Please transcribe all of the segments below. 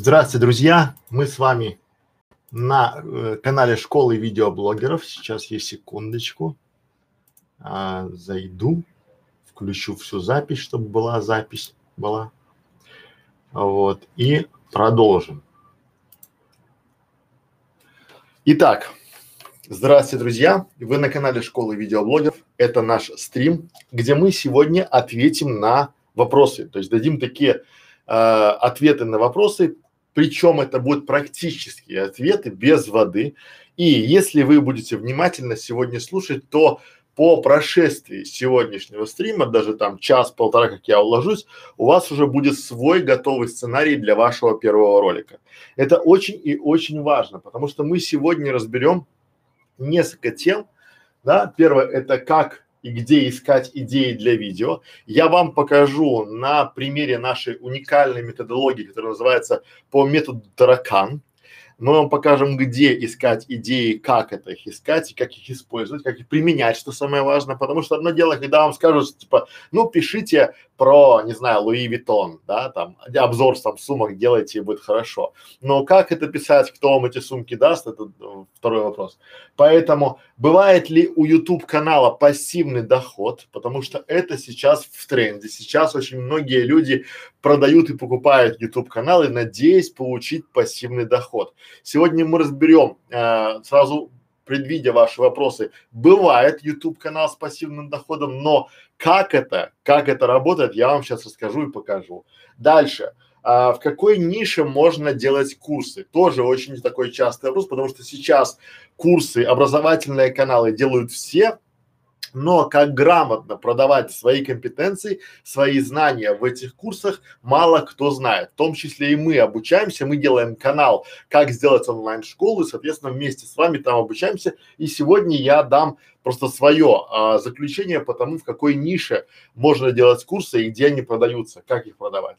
Здравствуйте, друзья! Мы с вами на э, канале школы видеоблогеров. Сейчас я секундочку а, зайду, включу всю запись, чтобы была запись была. Вот и продолжим. Итак, здравствуйте, друзья! Вы на канале школы видеоблогеров. Это наш стрим, где мы сегодня ответим на вопросы, то есть дадим такие э, ответы на вопросы, причем это будут практические ответы без воды. И если вы будете внимательно сегодня слушать, то по прошествии сегодняшнего стрима, даже там час-полтора, как я уложусь, у вас уже будет свой готовый сценарий для вашего первого ролика. Это очень и очень важно, потому что мы сегодня разберем несколько тем, да. Первое – это как и где искать идеи для видео. Я вам покажу на примере нашей уникальной методологии, которая называется по методу таракан. Мы вам покажем, где искать идеи, как это их искать и как их использовать, как их применять, что самое важное. Потому что одно дело, когда вам скажут, типа, ну, пишите про, не знаю, Луи Виттон, да, там, обзор там сумок делайте и будет хорошо. Но как это писать, кто вам эти сумки даст, это ну, второй вопрос. Поэтому бывает ли у YouTube канала пассивный доход, потому что это сейчас в тренде. Сейчас очень многие люди продают и покупают YouTube каналы, надеясь получить пассивный доход. Сегодня мы разберем э, сразу предвидя ваши вопросы, бывает YouTube канал с пассивным доходом, но как это, как это работает, я вам сейчас расскажу и покажу. Дальше. А, в какой нише можно делать курсы? Тоже очень такой частый вопрос, потому что сейчас курсы, образовательные каналы делают все, но как грамотно продавать свои компетенции, свои знания в этих курсах, мало кто знает. В том числе и мы обучаемся, мы делаем канал, как сделать онлайн-школу, и, соответственно, вместе с вами там обучаемся. И сегодня я дам просто свое а, заключение по тому, в какой нише можно делать курсы и где они продаются, как их продавать.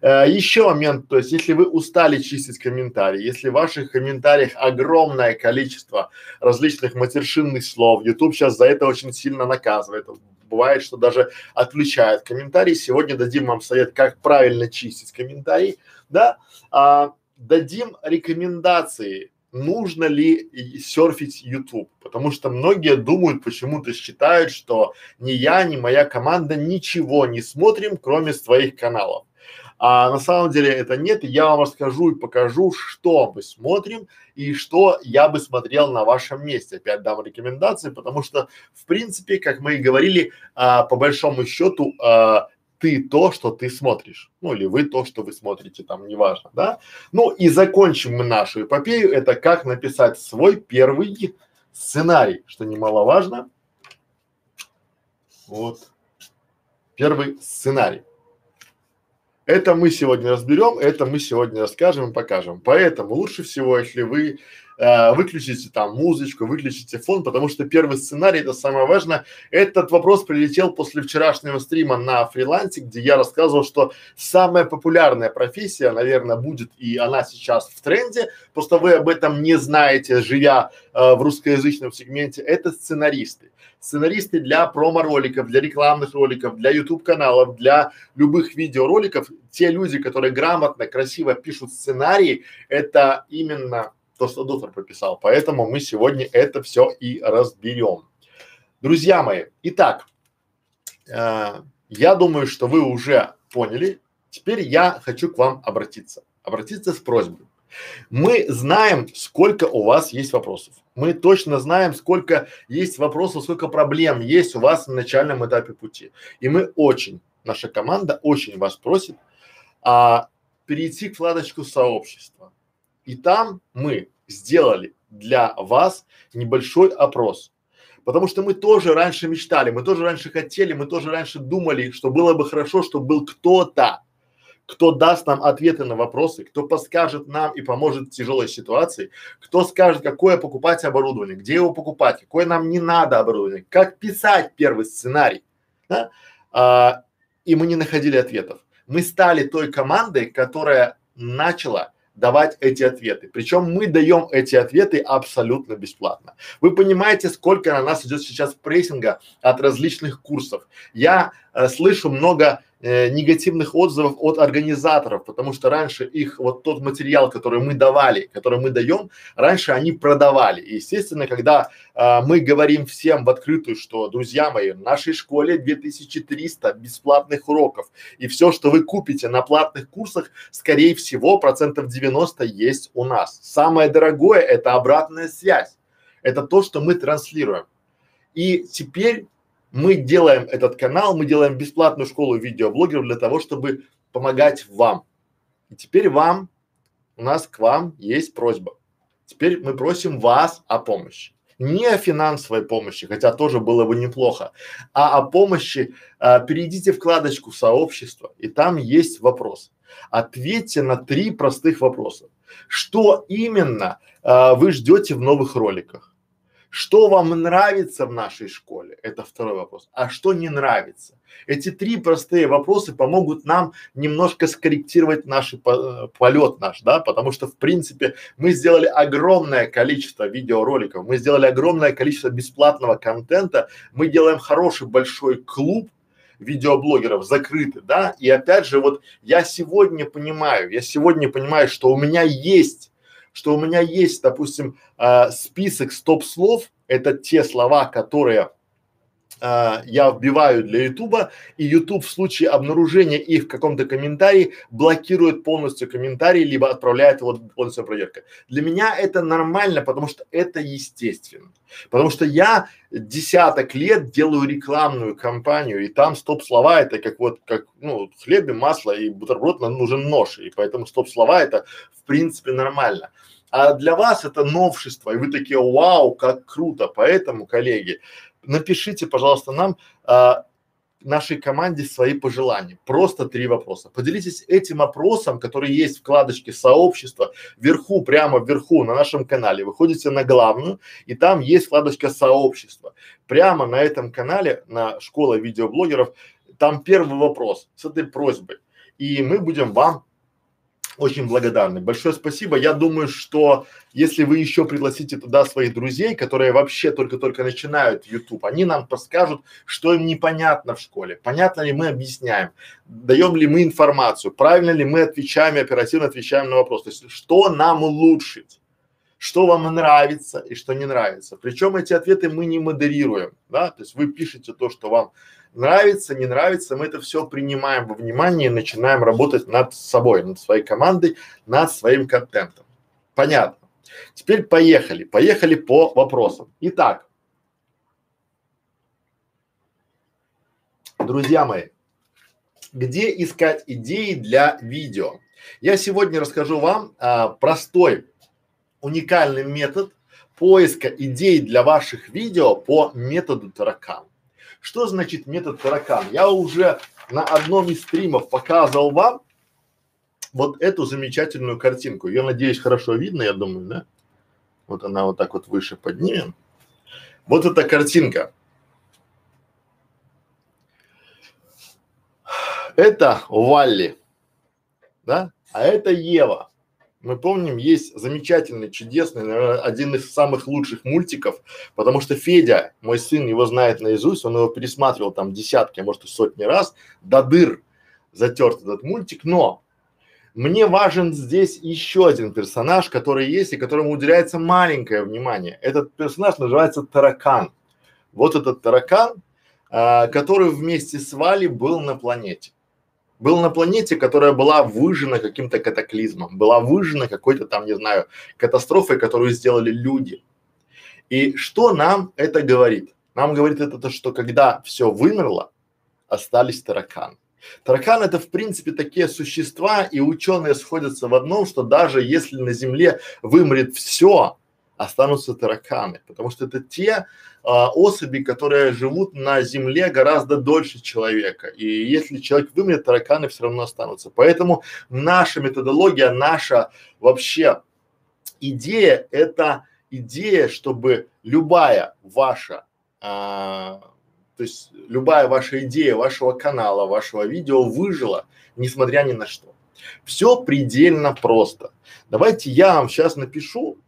Э, еще момент, то есть если вы устали чистить комментарии, если в ваших комментариях огромное количество различных матершинных слов, YouTube сейчас за это очень сильно наказывает. Бывает, что даже отключает комментарии. Сегодня дадим вам совет, как правильно чистить комментарии, да. А, дадим рекомендации, нужно ли серфить YouTube, потому что многие думают, почему-то считают, что ни я, ни моя команда ничего не смотрим, кроме своих каналов. А на самом деле это нет, я вам расскажу и покажу, что мы смотрим и что я бы смотрел на вашем месте. Опять дам рекомендации, потому что, в принципе, как мы и говорили, а, по большому счету, а, ты то, что ты смотришь, ну или вы то, что вы смотрите, там неважно, да. Ну и закончим мы нашу эпопею, это как написать свой первый сценарий, что немаловажно. Вот. Первый сценарий. Это мы сегодня разберем, это мы сегодня расскажем и покажем. Поэтому лучше всего, если вы э, выключите там музычку, выключите фон, потому что первый сценарий, это самое важное. Этот вопрос прилетел после вчерашнего стрима на фрилансе, где я рассказывал, что самая популярная профессия, наверное, будет, и она сейчас в тренде, просто вы об этом не знаете, живя э, в русскоязычном сегменте, это сценаристы сценаристы для промо-роликов, для рекламных роликов, для YouTube каналов, для любых видеороликов, те люди, которые грамотно, красиво пишут сценарии, это именно то, что доктор прописал. Поэтому мы сегодня это все и разберем. Друзья мои, итак, э, я думаю, что вы уже поняли. Теперь я хочу к вам обратиться. Обратиться с просьбой. Мы знаем, сколько у вас есть вопросов. Мы точно знаем, сколько есть вопросов, сколько проблем есть у вас на начальном этапе пути. И мы очень, наша команда очень вас просит а, перейти к вкладочку сообщества. И там мы сделали для вас небольшой опрос. Потому что мы тоже раньше мечтали, мы тоже раньше хотели, мы тоже раньше думали, что было бы хорошо, чтобы был кто-то, кто даст нам ответы на вопросы, кто подскажет нам и поможет в тяжелой ситуации, кто скажет, какое покупать оборудование, где его покупать, какое нам не надо оборудование, как писать первый сценарий, да? а, и мы не находили ответов. Мы стали той командой, которая начала давать эти ответы. Причем мы даем эти ответы абсолютно бесплатно. Вы понимаете, сколько на нас идет сейчас прессинга от различных курсов. Я э, слышу много э, негативных отзывов от организаторов, потому что раньше их вот тот материал, который мы давали, который мы даем, раньше они продавали. И естественно, когда э, мы говорим всем в открытую, что, друзья мои, в нашей школе 2300 бесплатных уроков, и все, что вы купите на платных курсах, скорее всего, процентов 90 есть у нас. Самое дорогое – это обратная связь. Это то, что мы транслируем. И теперь мы делаем этот канал, мы делаем бесплатную школу видеоблогеров для того, чтобы помогать вам. И теперь вам, у нас к вам есть просьба. Теперь мы просим вас о помощи. Не о финансовой помощи, хотя тоже было бы неплохо, а о помощи. А, перейдите вкладочку сообщества, и там есть вопрос. Ответьте на три простых вопроса. Что именно а, вы ждете в новых роликах? Что вам нравится в нашей школе? Это второй вопрос. А что не нравится? Эти три простые вопроса помогут нам немножко скорректировать наш по, полет наш, да, потому что в принципе мы сделали огромное количество видеороликов, мы сделали огромное количество бесплатного контента, мы делаем хороший большой клуб видеоблогеров закрытый, да, и опять же вот я сегодня понимаю, я сегодня понимаю, что у меня есть что у меня есть, допустим, э, список стоп-слов, это те слова, которые э, я вбиваю для Ютуба, и Ютуб в случае обнаружения их в каком-то комментарии блокирует полностью комментарий, либо отправляет его полностью проверка. Для меня это нормально, потому что это естественно. Потому что я десяток лет делаю рекламную кампанию, и там стоп-слова это как вот, как, ну, хлеб и масло и бутерброд нам нужен нож, и поэтому стоп-слова это в принципе нормально. А для вас это новшество, и вы такие, вау, как круто. Поэтому, коллеги, напишите, пожалуйста, нам а, нашей команде свои пожелания. Просто три вопроса. Поделитесь этим опросом, который есть в вкладочке сообщества, вверху, прямо вверху на нашем канале. Выходите на главную, и там есть вкладочка сообщества. Прямо на этом канале, на школа видеоблогеров, там первый вопрос с этой просьбой. И мы будем вам очень благодарны. Большое спасибо. Я думаю, что если вы еще пригласите туда своих друзей, которые вообще только-только начинают YouTube, они нам подскажут, что им непонятно в школе, понятно ли мы объясняем, даем ли мы информацию, правильно ли мы отвечаем и оперативно отвечаем на вопрос. То есть, что нам улучшить что вам нравится и что не нравится. Причем эти ответы мы не модерируем, да, то есть вы пишете то, что вам нравится, не нравится, мы это все принимаем во внимание и начинаем работать над собой, над своей командой, над своим контентом. Понятно. Теперь поехали, поехали по вопросам. Итак, друзья мои, где искать идеи для видео? Я сегодня расскажу вам а, простой, уникальный метод поиска идей для ваших видео по методу таракан. Что значит метод таракан? Я уже на одном из стримов показывал вам вот эту замечательную картинку. Ее, надеюсь, хорошо видно, я думаю, да? Вот она вот так вот выше поднимем. Вот эта картинка. Это Валли, да? А это Ева мы помним, есть замечательный, чудесный, наверное, один из самых лучших мультиков, потому что Федя, мой сын, его знает наизусть, он его пересматривал там десятки, а может и сотни раз, до дыр затерт этот мультик, но мне важен здесь еще один персонаж, который есть и которому уделяется маленькое внимание. Этот персонаж называется Таракан. Вот этот таракан, а, который вместе с Вали был на планете был на планете, которая была выжжена каким-то катаклизмом, была выжжена какой-то там, не знаю, катастрофой, которую сделали люди. И что нам это говорит? Нам говорит это то, что когда все вымерло, остались тараканы. Тараканы это в принципе такие существа, и ученые сходятся в одном, что даже если на Земле вымрет все, останутся тараканы, потому что это те а, особи, которые живут на Земле гораздо дольше человека. И если человек вымрет, тараканы все равно останутся. Поэтому наша методология, наша вообще идея – это идея, чтобы любая ваша, а, то есть любая ваша идея вашего канала, вашего видео выжила, несмотря ни на что. Все предельно просто. Давайте я вам сейчас напишу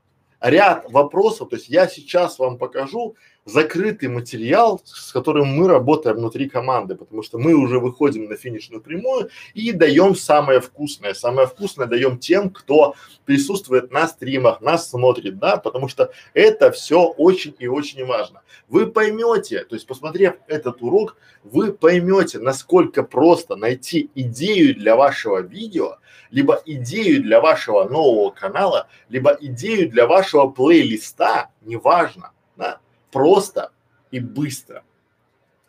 ряд вопросов, то есть я сейчас вам покажу закрытый материал, с которым мы работаем внутри команды, потому что мы уже выходим на финишную прямую и даем самое вкусное. Самое вкусное даем тем, кто присутствует на стримах, нас смотрит, да, потому что это все очень и очень важно. Вы поймете, то есть посмотрев этот урок, вы поймете, насколько просто найти идею для вашего видео, либо идею для вашего нового канала, либо идею для вашего плейлиста, неважно, да, просто и быстро.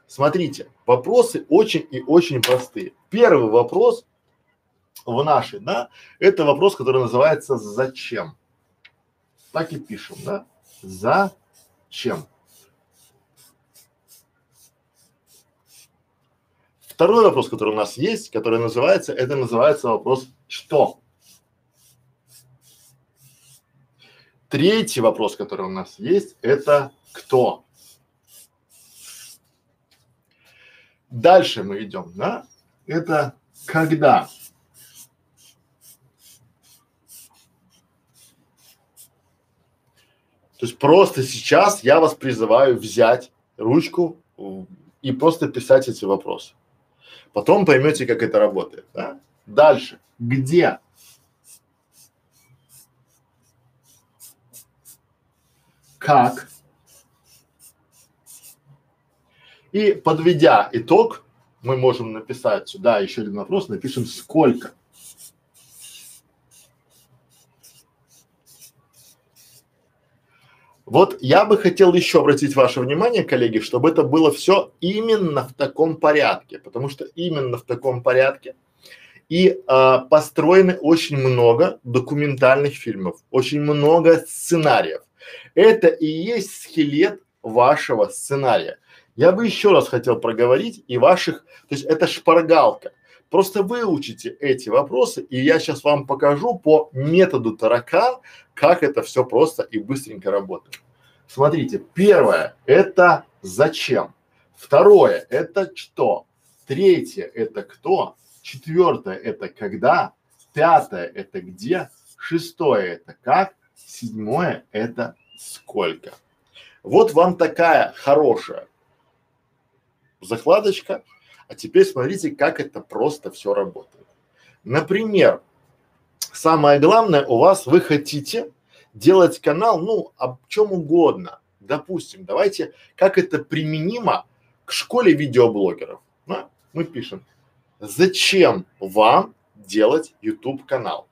Смотрите, вопросы очень и очень простые. Первый вопрос в нашей, да, это вопрос, который называется «Зачем?». Так и пишем, да? Зачем? Второй вопрос, который у нас есть, который называется, это называется вопрос «Что?». Третий вопрос, который у нас есть, это кто. Дальше мы идем, да? Это когда. То есть просто сейчас я вас призываю взять ручку и просто писать эти вопросы. Потом поймете, как это работает. Да? Дальше. Где? Как? И подведя итог, мы можем написать сюда еще один вопрос, напишем сколько. Вот я бы хотел еще обратить ваше внимание, коллеги, чтобы это было все именно в таком порядке, потому что именно в таком порядке и а, построены очень много документальных фильмов, очень много сценариев. Это и есть скелет вашего сценария. Я бы еще раз хотел проговорить и ваших, то есть это шпаргалка. Просто выучите эти вопросы, и я сейчас вам покажу по методу таракан, как это все просто и быстренько работает. Смотрите, первое – это зачем. Второе – это что. Третье – это кто. Четвертое – это когда. Пятое – это где. Шестое – это как. Седьмое – это сколько. Вот вам такая хорошая закладочка. А теперь смотрите, как это просто все работает. Например, самое главное у вас, вы хотите делать канал, ну, об чем угодно. Допустим, давайте, как это применимо к школе видеоблогеров. Да? Мы пишем, зачем вам делать YouTube канал?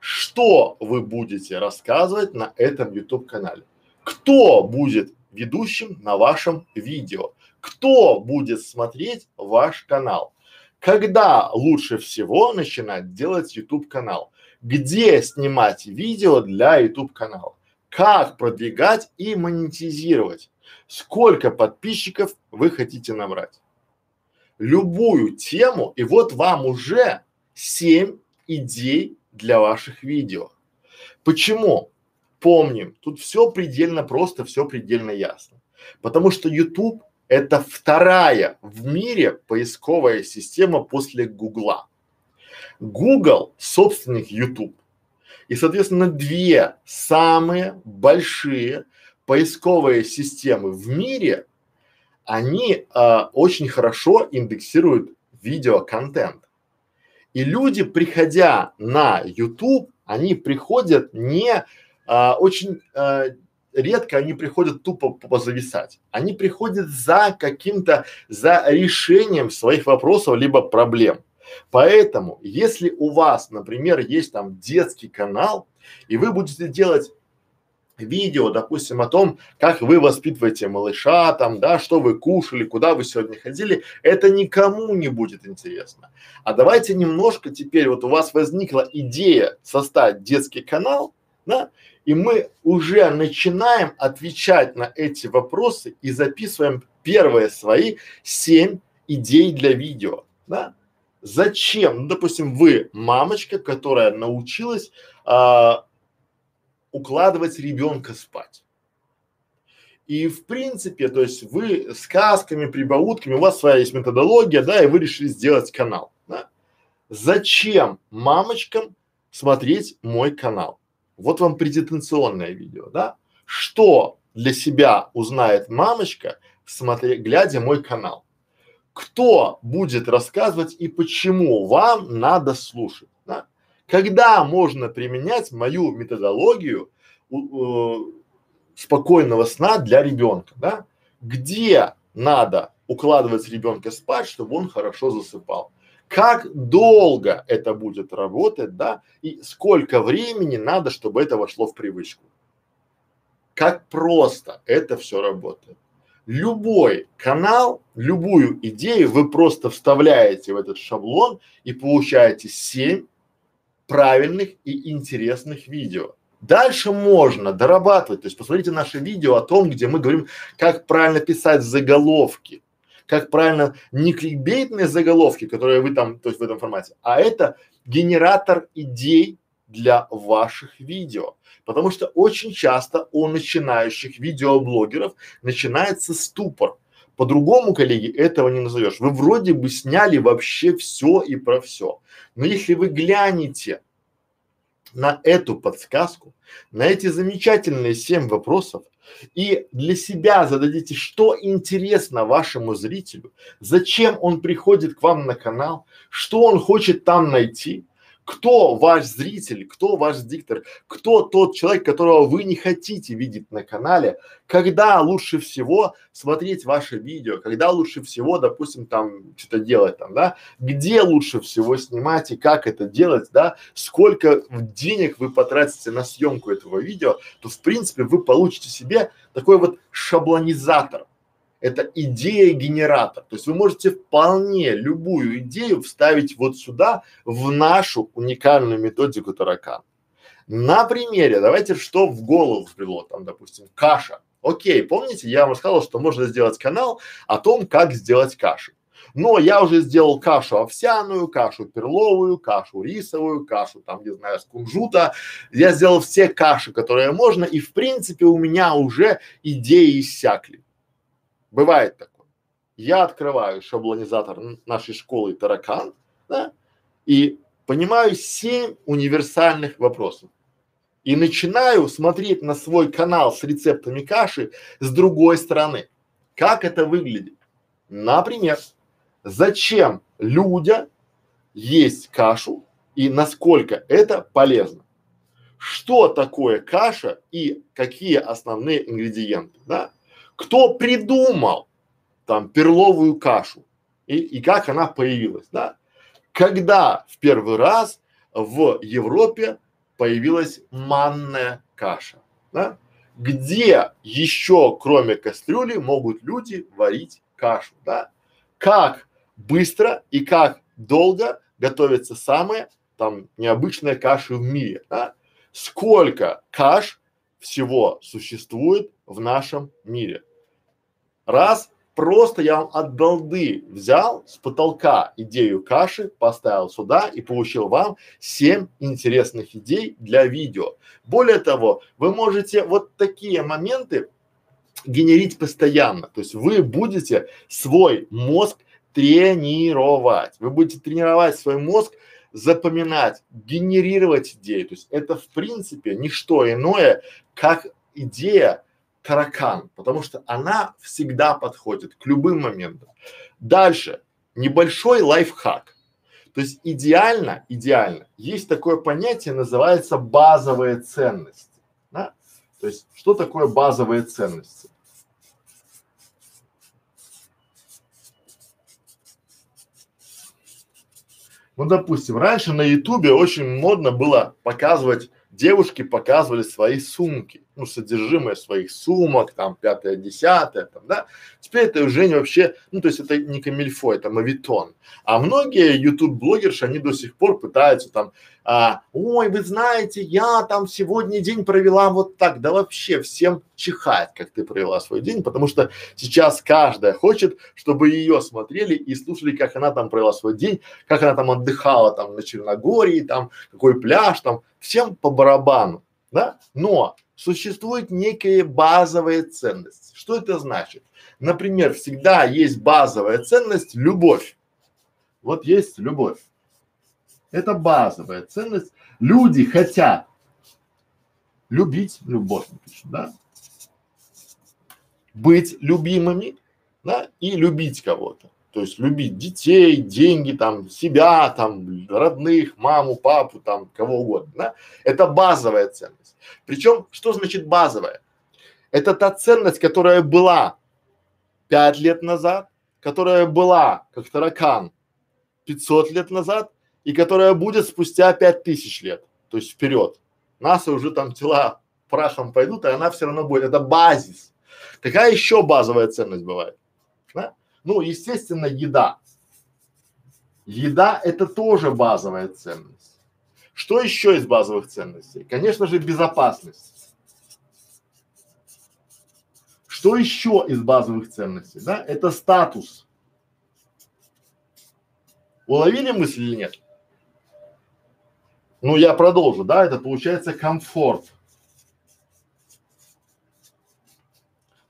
Что вы будете рассказывать на этом YouTube канале? Кто будет ведущим на вашем видео? Кто будет смотреть ваш канал. Когда лучше всего начинать делать YouTube канал? Где снимать видео для YouTube канала? Как продвигать и монетизировать? Сколько подписчиков вы хотите набрать? Любую тему, и вот вам уже семь идей для ваших видео. Почему? Помним, тут все предельно просто, все предельно ясно. Потому что YouTube это вторая в мире поисковая система после Гугла. Google – собственник YouTube. И, соответственно, две самые большие поисковые системы в мире, они а, очень хорошо индексируют видеоконтент. И люди, приходя на YouTube, они приходят не а, очень а, редко они приходят тупо позависать. Они приходят за каким-то, за решением своих вопросов либо проблем. Поэтому, если у вас, например, есть там детский канал, и вы будете делать видео, допустим, о том, как вы воспитываете малыша, там, да, что вы кушали, куда вы сегодня ходили, это никому не будет интересно. А давайте немножко теперь, вот у вас возникла идея составить детский канал, да, и мы уже начинаем отвечать на эти вопросы и записываем первые свои семь идей для видео, да. Зачем? Ну, допустим, вы мамочка, которая научилась а, укладывать ребенка спать. И в принципе, то есть вы сказками, прибаутками, у вас своя есть методология, да, и вы решили сделать канал, да. Зачем мамочкам смотреть мой канал? Вот вам презентационное видео, да? Что для себя узнает мамочка, смотря, глядя мой канал? Кто будет рассказывать и почему вам надо слушать? Да? Когда можно применять мою методологию э, спокойного сна для ребенка, да? Где надо укладывать ребенка спать, чтобы он хорошо засыпал? Как долго это будет работать, да? И сколько времени надо, чтобы это вошло в привычку? Как просто это все работает. Любой канал, любую идею вы просто вставляете в этот шаблон и получаете семь правильных и интересных видео. Дальше можно дорабатывать, то есть посмотрите наше видео о том, где мы говорим, как правильно писать заголовки, как правильно не кликбейтные заголовки, которые вы там, то есть в этом формате, а это генератор идей для ваших видео. Потому что очень часто у начинающих видеоблогеров начинается ступор. По-другому, коллеги, этого не назовешь. Вы вроде бы сняли вообще все и про все. Но если вы глянете на эту подсказку, на эти замечательные семь вопросов и для себя зададите, что интересно вашему зрителю, зачем он приходит к вам на канал, что он хочет там найти, кто ваш зритель, кто ваш диктор, кто тот человек, которого вы не хотите видеть на канале, когда лучше всего смотреть ваше видео, когда лучше всего, допустим, там что-то делать там, да, где лучше всего снимать и как это делать, да, сколько денег вы потратите на съемку этого видео, то в принципе вы получите себе такой вот шаблонизатор это идея-генератор. То есть вы можете вполне любую идею вставить вот сюда, в нашу уникальную методику таракан. На примере, давайте, что в голову взбрело, там, допустим, каша. Окей, помните, я вам сказал, что можно сделать канал о том, как сделать кашу. Но я уже сделал кашу овсяную, кашу перловую, кашу рисовую, кашу там, не знаю, с кунжута. Я сделал все каши, которые можно, и в принципе у меня уже идеи иссякли. Бывает такое. Я открываю шаблонизатор нашей школы таракан, да, и понимаю семь универсальных вопросов. И начинаю смотреть на свой канал с рецептами каши с другой стороны. Как это выглядит? Например, зачем людям есть кашу и насколько это полезно? Что такое каша и какие основные ингредиенты, да? Кто придумал там перловую кашу и, и как она появилась, да? Когда в первый раз в Европе появилась манная каша, да? Где еще, кроме кастрюли, могут люди варить кашу, да? Как быстро и как долго готовятся самые там необычные каши в мире, да? Сколько каш всего существует в нашем мире. Раз, просто я вам от балды взял с потолка идею каши, поставил сюда и получил вам семь интересных идей для видео. Более того, вы можете вот такие моменты генерить постоянно. То есть вы будете свой мозг тренировать. Вы будете тренировать свой мозг запоминать, генерировать идеи. То есть это в принципе не что иное, как идея таракан, потому что она всегда подходит к любым моментам. Дальше, небольшой лайфхак. То есть идеально, идеально, есть такое понятие, называется базовые ценности. Да? То есть что такое базовые ценности? Ну, допустим, раньше на Ютубе очень модно было показывать, девушки показывали свои сумки, ну, содержимое своих сумок, там, пятое, десятое, там, да. Теперь это уже не вообще, ну, то есть это не камильфо, это мавитон. А многие ютуб-блогерши, они до сих пор пытаются там, а, ой, вы знаете, я там сегодня день провела вот так, да вообще всем чихать, как ты провела свой день, потому что сейчас каждая хочет, чтобы ее смотрели и слушали, как она там провела свой день, как она там отдыхала там на Черногории, там, какой пляж там, всем по барабану, да, но существуют некие базовые ценности. Что это значит? Например, всегда есть базовая ценность – любовь. Вот есть любовь. Это базовая ценность. Люди хотят любить любовь, да? быть любимыми, да, и любить кого-то. То есть любить детей, деньги, там, себя, там, родных, маму, папу, там, кого угодно, да. Это базовая ценность. Причем, что значит базовая? Это та ценность, которая была пять лет назад, которая была, как таракан, 500 лет назад и которая будет спустя пять тысяч лет, то есть вперед. НАСА уже там тела прахом пойдут, и она все равно будет. Это базис. Какая еще базовая ценность бывает? Да? Ну, естественно, еда. Еда – это тоже базовая ценность. Что еще из базовых ценностей? Конечно же, безопасность. Что еще из базовых ценностей? Да? Это статус. Уловили мысль или нет? Ну, я продолжу, да, это получается комфорт.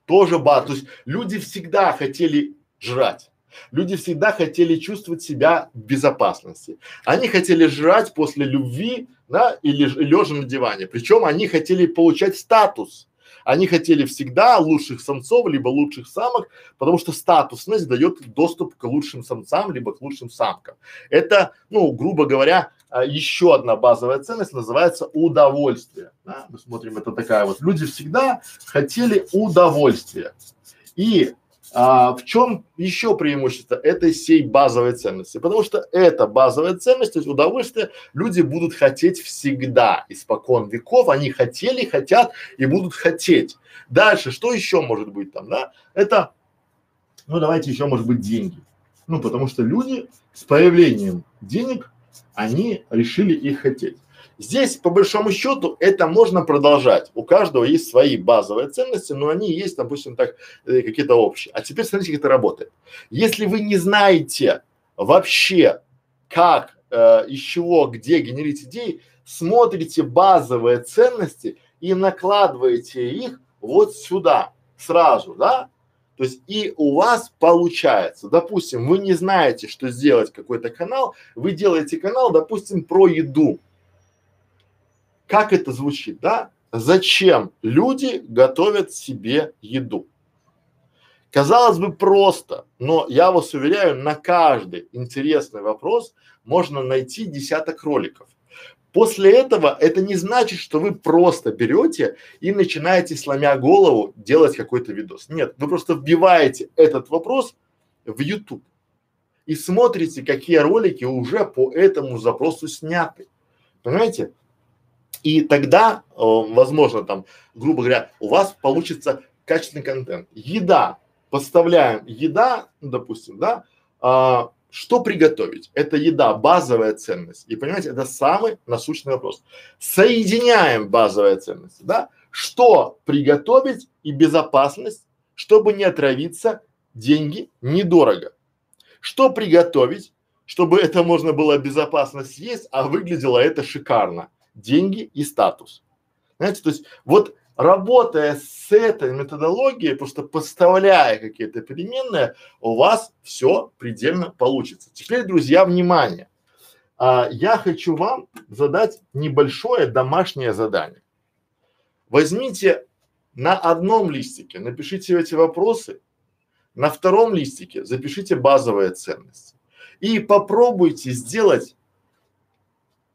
Тоже бар. То есть люди всегда хотели жрать. Люди всегда хотели чувствовать себя в безопасности. Они хотели жрать после любви, да, или лежа на диване. Причем они хотели получать статус. Они хотели всегда лучших самцов, либо лучших самок, потому что статусность дает доступ к лучшим самцам, либо к лучшим самкам. Это, ну, грубо говоря, а, еще одна базовая ценность называется удовольствие. Да? Мы смотрим, это такая вот. Люди всегда хотели удовольствия. И а, в чем еще преимущество этой сей базовой ценности? Потому что эта базовая ценность, то есть удовольствие, люди будут хотеть всегда, испокон веков, они хотели, хотят и будут хотеть. Дальше, что еще может быть там, да? Это, ну давайте еще может быть деньги. Ну, потому что люди с появлением денег, они решили их хотеть. Здесь, по большому счету, это можно продолжать. У каждого есть свои базовые ценности, но они есть, допустим, так, э, какие-то общие. А теперь смотрите, как это работает. Если вы не знаете вообще, как, э, из чего, где генерить идеи, смотрите базовые ценности и накладываете их вот сюда сразу, да? То есть и у вас получается, допустим, вы не знаете, что сделать какой-то канал, вы делаете канал, допустим, про еду, как это звучит, да? Зачем люди готовят себе еду? Казалось бы просто, но я вас уверяю, на каждый интересный вопрос можно найти десяток роликов. После этого это не значит, что вы просто берете и начинаете, сломя голову, делать какой-то видос. Нет, вы просто вбиваете этот вопрос в YouTube и смотрите, какие ролики уже по этому запросу сняты. Понимаете? И тогда, э, возможно, там, грубо говоря, у вас получится качественный контент. Еда, поставляем еда, допустим, да, а, что приготовить? Это еда, базовая ценность. И понимаете, это самый насущный вопрос. Соединяем базовые ценности, да? Что приготовить и безопасность, чтобы не отравиться, деньги недорого. Что приготовить, чтобы это можно было безопасно съесть, а выглядело это шикарно деньги и статус. Знаете, то есть вот работая с этой методологией, просто поставляя какие-то переменные, у вас все предельно получится. Теперь, друзья, внимание. А, я хочу вам задать небольшое домашнее задание. Возьмите на одном листике, напишите эти вопросы, на втором листике запишите базовые ценности и попробуйте сделать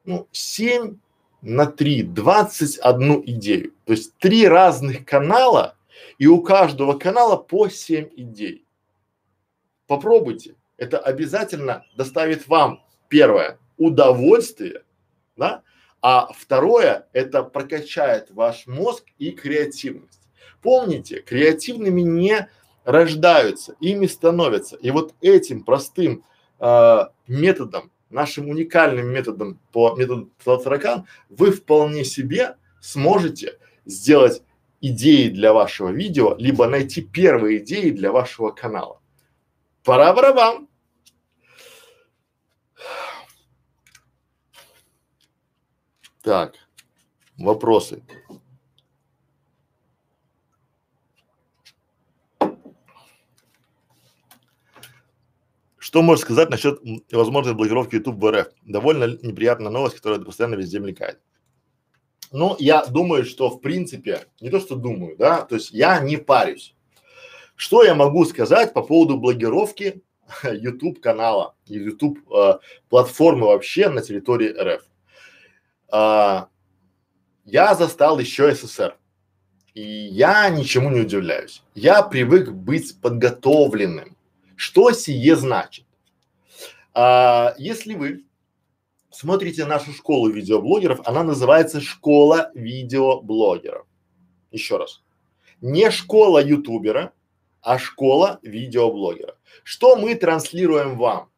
ну, 7 на три, двадцать одну идею. То есть три разных канала и у каждого канала по семь идей. Попробуйте. Это обязательно доставит вам первое удовольствие, да, а второе это прокачает ваш мозг и креативность. Помните, креативными не рождаются, ими становятся. И вот этим простым э, методом нашим уникальным методом по методу таракан вы вполне себе сможете сделать идеи для вашего видео, либо найти первые идеи для вашего канала. Пора барабан! Так, вопросы. Что можешь сказать насчет возможной блокировки YouTube в РФ? Довольно неприятная новость, которая постоянно везде мелькает. Ну, я думаю, что в принципе, не то что думаю, да, то есть я не парюсь. Что я могу сказать по поводу блогировки YouTube канала и YouTube э, платформы вообще на территории РФ? А, я застал еще СССР. И я ничему не удивляюсь. Я привык быть подготовленным. Что сие значит? А, если вы смотрите нашу школу видеоблогеров, она называется школа видеоблогеров. Еще раз. Не школа ютубера, а школа видеоблогера. Что мы транслируем вам,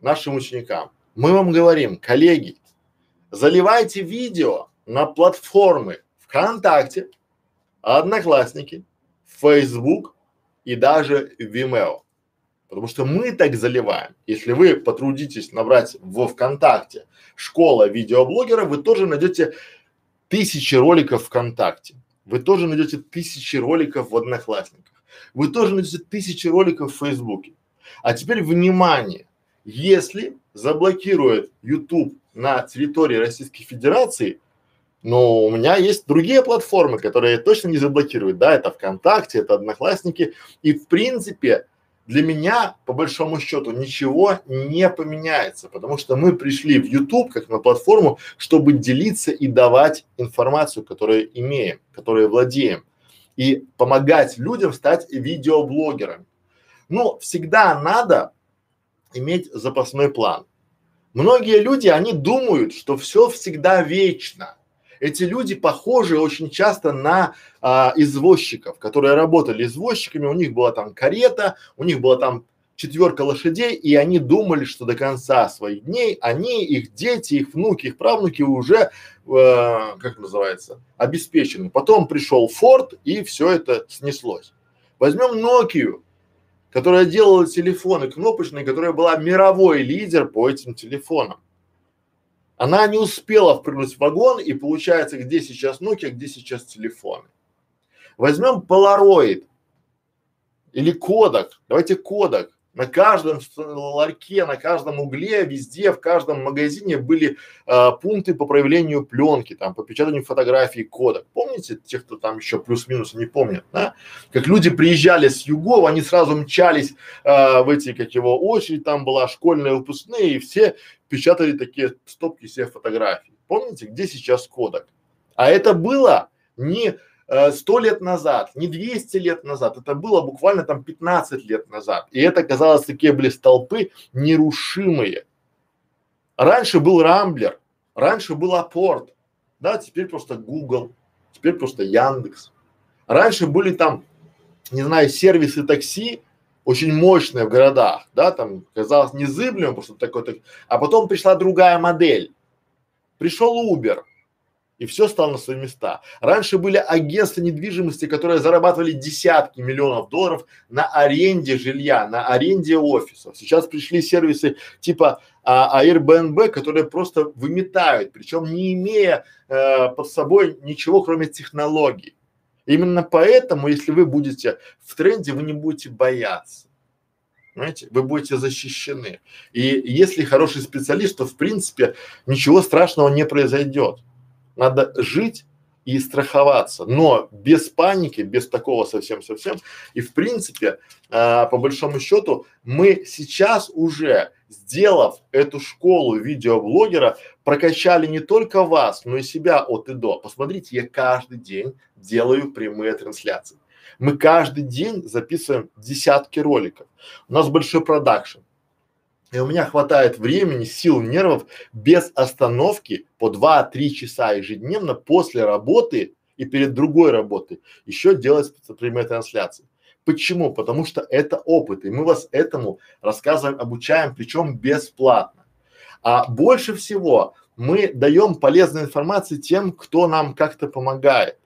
нашим ученикам? Мы вам говорим, коллеги, заливайте видео на платформы ВКонтакте, Одноклассники, Facebook и даже Vimeo. Потому что мы так заливаем. Если вы потрудитесь набрать во ВКонтакте школа видеоблогера, вы тоже найдете тысячи роликов ВКонтакте. Вы тоже найдете тысячи роликов в Одноклассниках. Вы тоже найдете тысячи роликов в Фейсбуке. А теперь внимание, если заблокирует YouTube на территории Российской Федерации, но у меня есть другие платформы, которые точно не заблокируют, да, это ВКонтакте, это Одноклассники, и в принципе для меня, по большому счету, ничего не поменяется, потому что мы пришли в YouTube как на платформу, чтобы делиться и давать информацию, которую имеем, которую владеем, и помогать людям стать видеоблогерами. Но всегда надо иметь запасной план. Многие люди, они думают, что все всегда вечно. Эти люди похожи очень часто на а, извозчиков, которые работали извозчиками, у них была там карета, у них была там четверка лошадей, и они думали, что до конца своих дней они, их дети, их внуки, их правнуки уже, э, как называется, обеспечены. Потом пришел Форд, и все это снеслось. Возьмем Nokia, которая делала телефоны кнопочные, которая была мировой лидер по этим телефонам. Она не успела впрыгнуть в вагон и получается, где сейчас Nokia, где сейчас телефоны. Возьмем Polaroid или кодек. Давайте кодек. На каждом ларьке, на каждом угле, везде, в каждом магазине были э, пункты по проявлению пленки, там, по печатанию фотографий кодек. Помните, тех, кто там еще плюс-минус не помнят, да? Как люди приезжали с югов, они сразу мчались э, в эти, как его, очередь, там была школьная выпускные, и все печатали такие стопки себе фотографий. Помните, где сейчас кодек? А это было не Э, сто лет назад, не 200 лет назад, это было буквально там 15 лет назад. И это казалось такие были столпы нерушимые. Раньше был Рамблер, раньше был Апорт, да, теперь просто Google, теперь просто Яндекс. Раньше были там, не знаю, сервисы такси, очень мощные в городах, да, там казалось незыблемым, просто такой, так, а потом пришла другая модель. Пришел Uber, и все стало на свои места. Раньше были агентства недвижимости, которые зарабатывали десятки миллионов долларов на аренде жилья, на аренде офисов. Сейчас пришли сервисы типа а, Airbnb, которые просто выметают, причем не имея э, под собой ничего, кроме технологий. Именно поэтому, если вы будете в тренде, вы не будете бояться. Понимаете, вы будете защищены. И если хороший специалист, то в принципе ничего страшного не произойдет. Надо жить и страховаться, но без паники, без такого совсем-совсем. И в принципе, а, по большому счету, мы сейчас уже, сделав эту школу видеоблогера, прокачали не только вас, но и себя от и до. Посмотрите, я каждый день делаю прямые трансляции. Мы каждый день записываем десятки роликов. У нас большой продакшн. И у меня хватает времени, сил, нервов без остановки по 2-3 часа ежедневно после работы и перед другой работой еще делать прямые трансляции. Почему? Потому что это опыт, и мы вас этому рассказываем, обучаем, причем бесплатно. А больше всего мы даем полезную информацию тем, кто нам как-то помогает.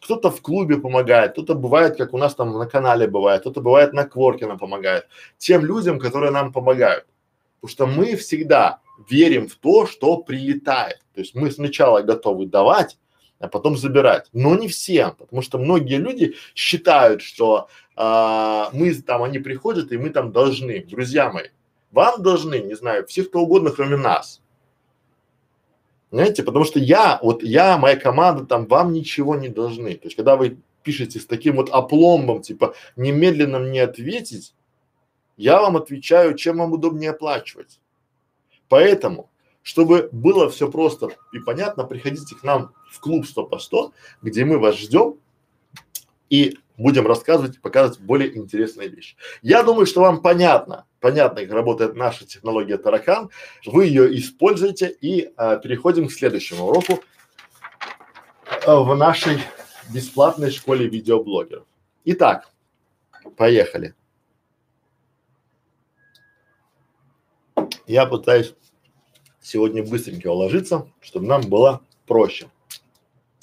Кто-то в клубе помогает, кто-то бывает, как у нас там на канале бывает, кто-то бывает на кворке нам помогает. Тем людям, которые нам помогают. Потому что мы всегда верим в то, что прилетает. То есть мы сначала готовы давать, а потом забирать. Но не всем, потому что многие люди считают, что а, мы там, они приходят, и мы там должны. Друзья мои, вам должны, не знаю, все кто угодно, кроме нас. Знаете, потому что я, вот я, моя команда там вам ничего не должны. То есть, когда вы пишете с таким вот опломбом, типа немедленно мне ответить, я вам отвечаю, чем вам удобнее оплачивать. Поэтому, чтобы было все просто и понятно, приходите к нам в клуб 100 по 100, где мы вас ждем и будем рассказывать и показывать более интересные вещи. Я думаю, что вам понятно, понятно, как работает наша технология Таракан. Вы ее используете и а, переходим к следующему уроку а, в нашей бесплатной школе видеоблогеров. Итак, поехали. Я пытаюсь сегодня быстренько уложиться, чтобы нам было проще.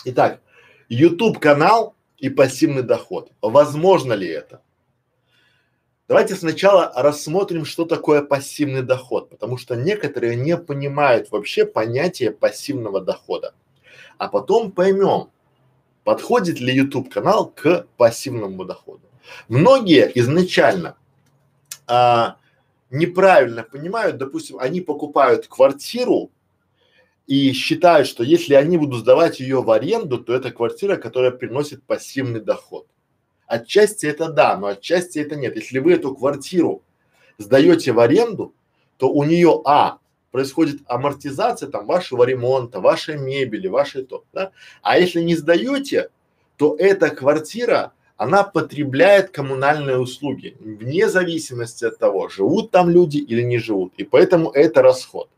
Итак, YouTube канал и пассивный доход. Возможно ли это? Давайте сначала рассмотрим, что такое пассивный доход, потому что некоторые не понимают вообще понятие пассивного дохода. А потом поймем, подходит ли YouTube канал к пассивному доходу. Многие изначально а, неправильно понимают, допустим, они покупают квартиру и считают, что если они будут сдавать ее в аренду, то это квартира, которая приносит пассивный доход. Отчасти это да, но отчасти это нет. Если вы эту квартиру сдаете в аренду, то у нее а происходит амортизация там вашего ремонта, вашей мебели, вашей то, да. А если не сдаете, то эта квартира она потребляет коммунальные услуги, вне зависимости от того, живут там люди или не живут. И поэтому это расход.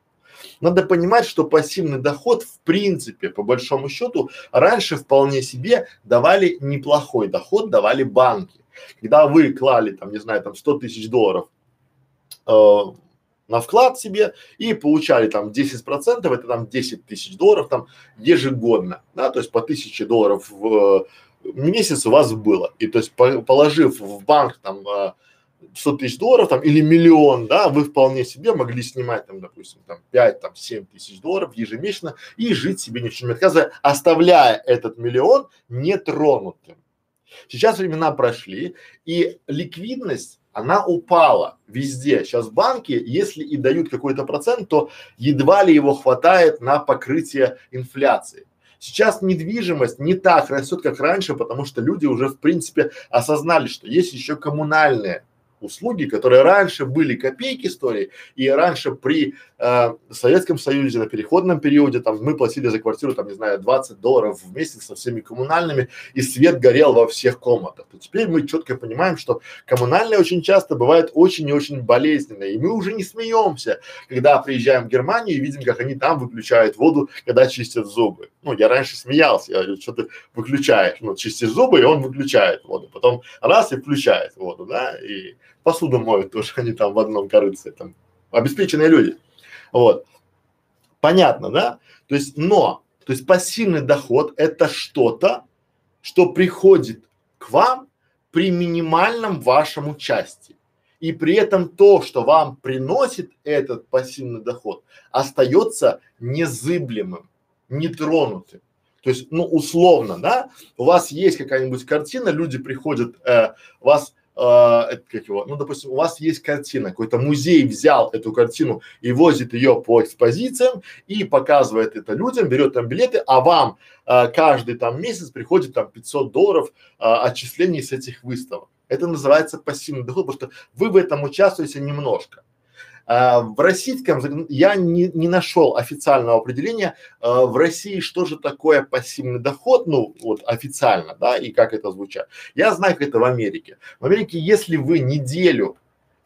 Надо понимать, что пассивный доход в принципе, по большому счету, раньше вполне себе давали неплохой доход, давали банки. Когда вы клали там, не знаю, там 100 тысяч долларов э, на вклад себе и получали там 10 процентов, это там 10 тысяч долларов там ежегодно, да, то есть по тысяче долларов в месяц у вас было. И то есть по, положив в банк там 100 а, тысяч долларов там или миллион, да, вы вполне себе могли снимать там, допустим, там 5, там 7 тысяч долларов ежемесячно и жить себе ни в чем не отказывая, оставляя этот миллион нетронутым. Сейчас времена прошли и ликвидность она упала везде. Сейчас банки, если и дают какой-то процент, то едва ли его хватает на покрытие инфляции. Сейчас недвижимость не так растет, как раньше, потому что люди уже в принципе осознали, что есть еще коммунальные услуги, которые раньше были копейки стоили, и раньше при э, Советском Союзе на переходном периоде там мы платили за квартиру там не знаю 20 долларов в месяц со всеми коммунальными и свет горел во всех комнатах. То теперь мы четко понимаем, что коммунальные очень часто бывают очень и очень болезненные, и мы уже не смеемся, когда приезжаем в Германию и видим, как они там выключают воду, когда чистят зубы. Ну, я раньше смеялся, я говорю, что ты выключаешь, ну, чистишь зубы, и он выключает воду, потом раз и включает воду, да, и посуду моют тоже, они там в одном корыце, там, обеспеченные люди. Вот. Понятно, да? То есть, но, то есть пассивный доход это что-то, что приходит к вам при минимальном вашем участии. И при этом то, что вам приносит этот пассивный доход, остается незыблемым, нетронутым. То есть, ну, условно, да, у вас есть какая-нибудь картина, люди приходят, э, вас это как его, ну, допустим, у вас есть картина, какой-то музей взял эту картину и возит ее по экспозициям и показывает это людям, берет там билеты, а вам а, каждый там месяц приходит там 500 долларов а, отчислений с этих выставок. Это называется пассивный доход, потому что вы в этом участвуете немножко. А, в российском я не, не нашел официального определения а, в России, что же такое пассивный доход, ну вот официально, да, и как это звучит. Я знаю, как это в Америке. В Америке, если вы неделю,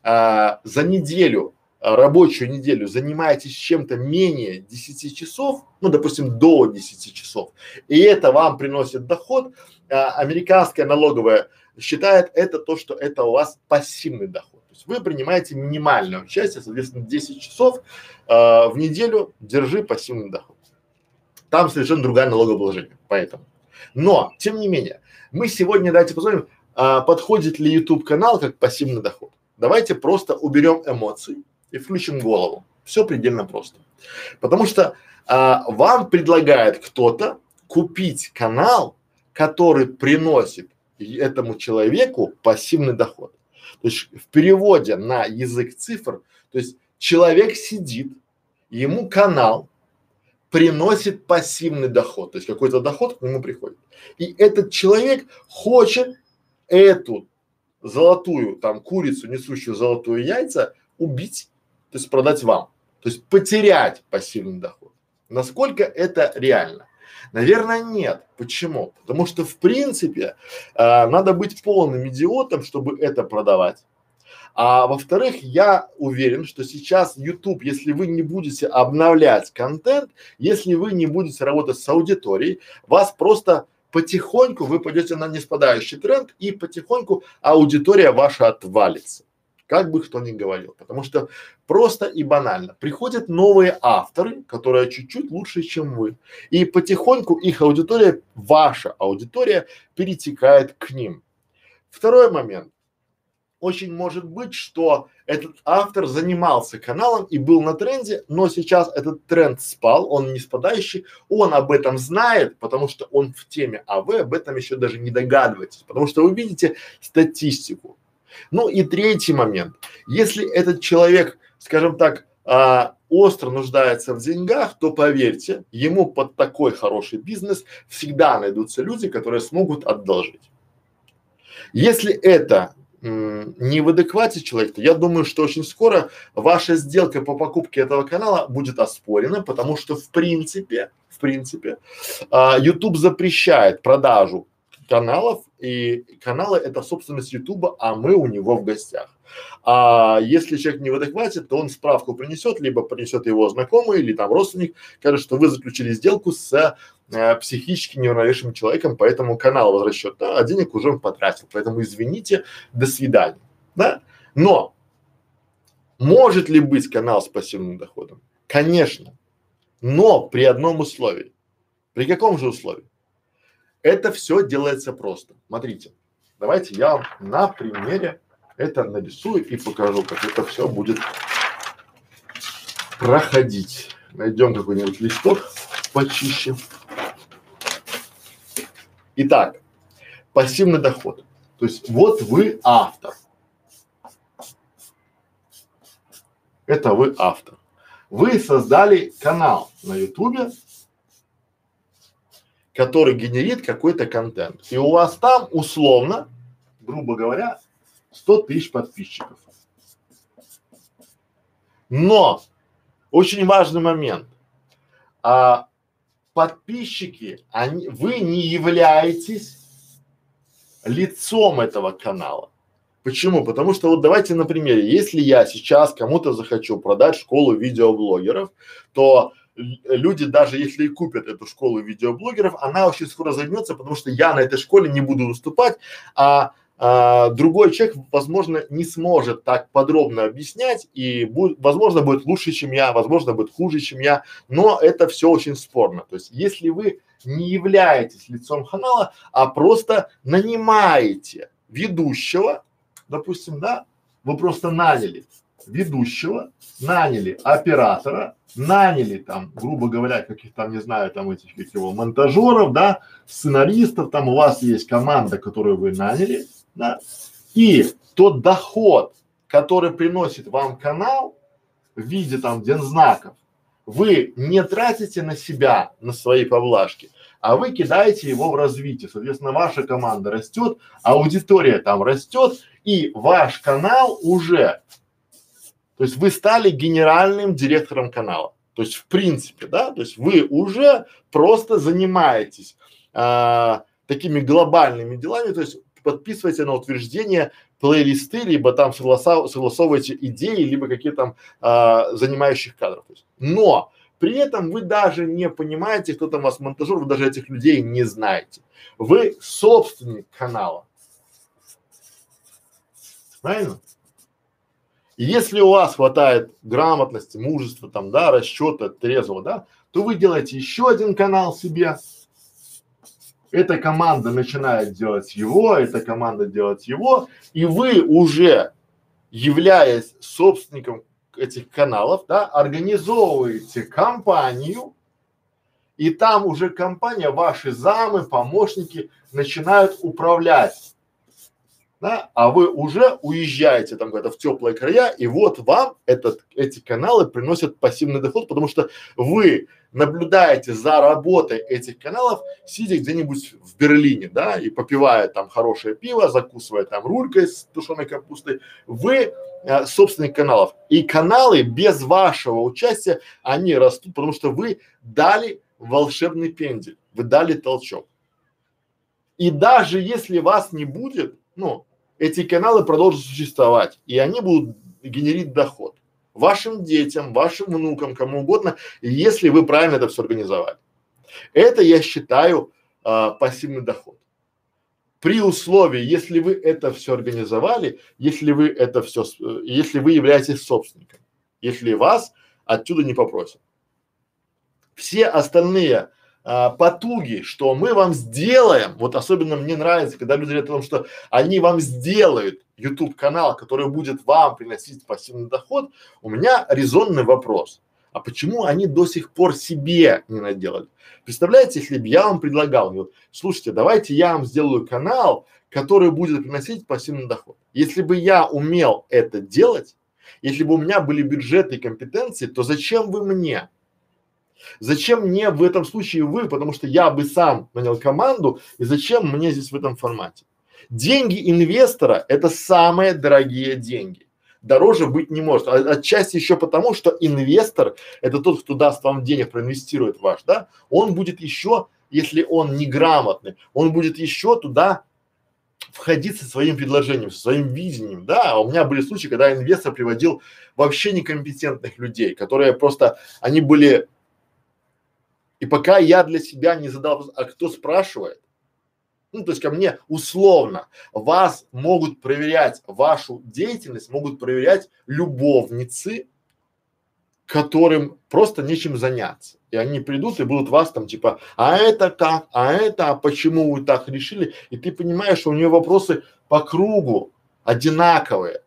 а, за неделю рабочую неделю занимаетесь чем-то менее 10 часов, ну, допустим, до 10 часов, и это вам приносит доход, а, американская налоговая считает это то, что это у вас пассивный доход есть вы принимаете минимальное участие, соответственно, 10 часов э, в неделю держи пассивный доход. Там совершенно другая налогообложение, поэтому. Но, тем не менее, мы сегодня, давайте посмотрим, а, подходит ли YouTube канал как пассивный доход. Давайте просто уберем эмоции и включим голову. Все предельно просто. Потому что а, вам предлагает кто-то купить канал, который приносит этому человеку пассивный доход. То есть в переводе на язык цифр, то есть человек сидит, ему канал приносит пассивный доход, то есть какой-то доход к нему приходит. И этот человек хочет эту золотую там курицу, несущую золотую яйца, убить, то есть продать вам, то есть потерять пассивный доход. Насколько это реально? Наверное, нет. Почему? Потому что в принципе э, надо быть полным идиотом, чтобы это продавать. А во-вторых, я уверен, что сейчас YouTube, если вы не будете обновлять контент, если вы не будете работать с аудиторией, вас просто потихоньку вы пойдете на неспадающий тренд и потихоньку аудитория ваша отвалится. Как бы кто ни говорил, потому что просто и банально. Приходят новые авторы, которые чуть-чуть лучше, чем вы, и потихоньку их аудитория, ваша аудитория перетекает к ним. Второй момент. Очень может быть, что этот автор занимался каналом и был на тренде, но сейчас этот тренд спал, он не спадающий, он об этом знает, потому что он в теме, а вы об этом еще даже не догадываетесь, потому что вы видите статистику. Ну и третий момент, если этот человек, скажем так, а, остро нуждается в деньгах, то поверьте, ему под такой хороший бизнес всегда найдутся люди, которые смогут одолжить. Если это не в адеквате человек, то я думаю, что очень скоро ваша сделка по покупке этого канала будет оспорена, потому что в принципе, в принципе, а, YouTube запрещает продажу каналов, и каналы это собственность Ютуба, а мы у него в гостях. А если человек не в адеквате, то он справку принесет, либо принесет его знакомый или там родственник, скажет, что вы заключили сделку с э, психически неуравновешенным человеком, поэтому канал возвращет, да, а денег уже он потратил, поэтому извините, до свидания, да. Но может ли быть канал с пассивным доходом? Конечно, но при одном условии. При каком же условии? Это все делается просто. Смотрите, давайте я на примере это нарисую и покажу, как это все будет проходить. Найдем какой-нибудь листок почище. Итак, пассивный доход. То есть вот вы автор. Это вы автор. Вы создали канал на ютубе, который генерит какой-то контент. И у вас там условно, грубо говоря, 100 тысяч подписчиков. Но очень важный момент. А, подписчики, они, вы не являетесь лицом этого канала. Почему? Потому что вот давайте на примере, если я сейчас кому-то захочу продать школу видеоблогеров, то люди даже если и купят эту школу видеоблогеров, она очень скоро займется, потому что я на этой школе не буду выступать, а а, другой человек, возможно, не сможет так подробно объяснять и будет, возможно, будет лучше, чем я, возможно, будет хуже, чем я, но это все очень спорно. То есть, если вы не являетесь лицом канала, а просто нанимаете ведущего, допустим, да, вы просто наняли ведущего, наняли оператора, наняли там, грубо говоря, каких там, не знаю, там этих, как его, монтажеров, да, сценаристов, там у вас есть команда, которую вы наняли, да, и тот доход, который приносит вам канал в виде там дензнаков, вы не тратите на себя, на свои поблажки, а вы кидаете его в развитие. Соответственно, ваша команда растет, аудитория там растет, и ваш канал уже, то есть вы стали генеральным директором канала. То есть в принципе, да, то есть вы уже просто занимаетесь а, такими глобальными делами, то есть подписывайте на утверждение плейлисты, либо там согласа, согласовывайте идеи, либо какие там а, занимающих кадров. Но при этом вы даже не понимаете, кто там у вас монтажер, вы даже этих людей не знаете. Вы собственник канала. Правильно? Если у вас хватает грамотности, мужества, там, да, расчета, трезвого, да, то вы делаете еще один канал себе, эта команда начинает делать его, эта команда делать его, и вы уже, являясь собственником этих каналов, да, организовываете компанию, и там уже компания, ваши замы, помощники начинают управлять да, а вы уже уезжаете там где-то в теплые края, и вот вам этот, эти каналы приносят пассивный доход, потому что вы наблюдаете за работой этих каналов, сидя где-нибудь в Берлине, да, и попивая там хорошее пиво, закусывая там рулькой с тушеной капустой, вы э, собственник каналов. И каналы без вашего участия, они растут, потому что вы дали волшебный пендель, вы дали толчок. И даже если вас не будет, ну, эти каналы продолжат существовать, и они будут генерить доход вашим детям, вашим внукам, кому угодно, если вы правильно это все организовали. Это я считаю а, пассивный доход. При условии, если вы это все организовали, если вы это все, если вы являетесь собственником, если вас отсюда не попросят. Все остальные а, потуги, что мы вам сделаем, вот особенно мне нравится, когда люди говорят о том, что они вам сделают YouTube канал, который будет вам приносить пассивный доход, у меня резонный вопрос. А почему они до сих пор себе не наделали? Представляете, если бы я вам предлагал, вот, слушайте, давайте я вам сделаю канал, который будет приносить пассивный доход. Если бы я умел это делать, если бы у меня были бюджеты и компетенции, то зачем вы мне? Зачем мне в этом случае вы, потому что я бы сам нанял команду, и зачем мне здесь в этом формате? Деньги инвестора – это самые дорогие деньги. Дороже быть не может. А, отчасти еще потому, что инвестор – это тот, кто даст вам денег, проинвестирует ваш, да? Он будет еще, если он неграмотный, он будет еще туда входить со своим предложением, со своим видением, да, у меня были случаи, когда инвестор приводил вообще некомпетентных людей, которые просто, они были и пока я для себя не задал а кто спрашивает? Ну, то есть ко мне условно вас могут проверять, вашу деятельность могут проверять любовницы, которым просто нечем заняться. И они придут и будут вас там типа, а это как, а это, а почему вы так решили? И ты понимаешь, что у нее вопросы по кругу одинаковые,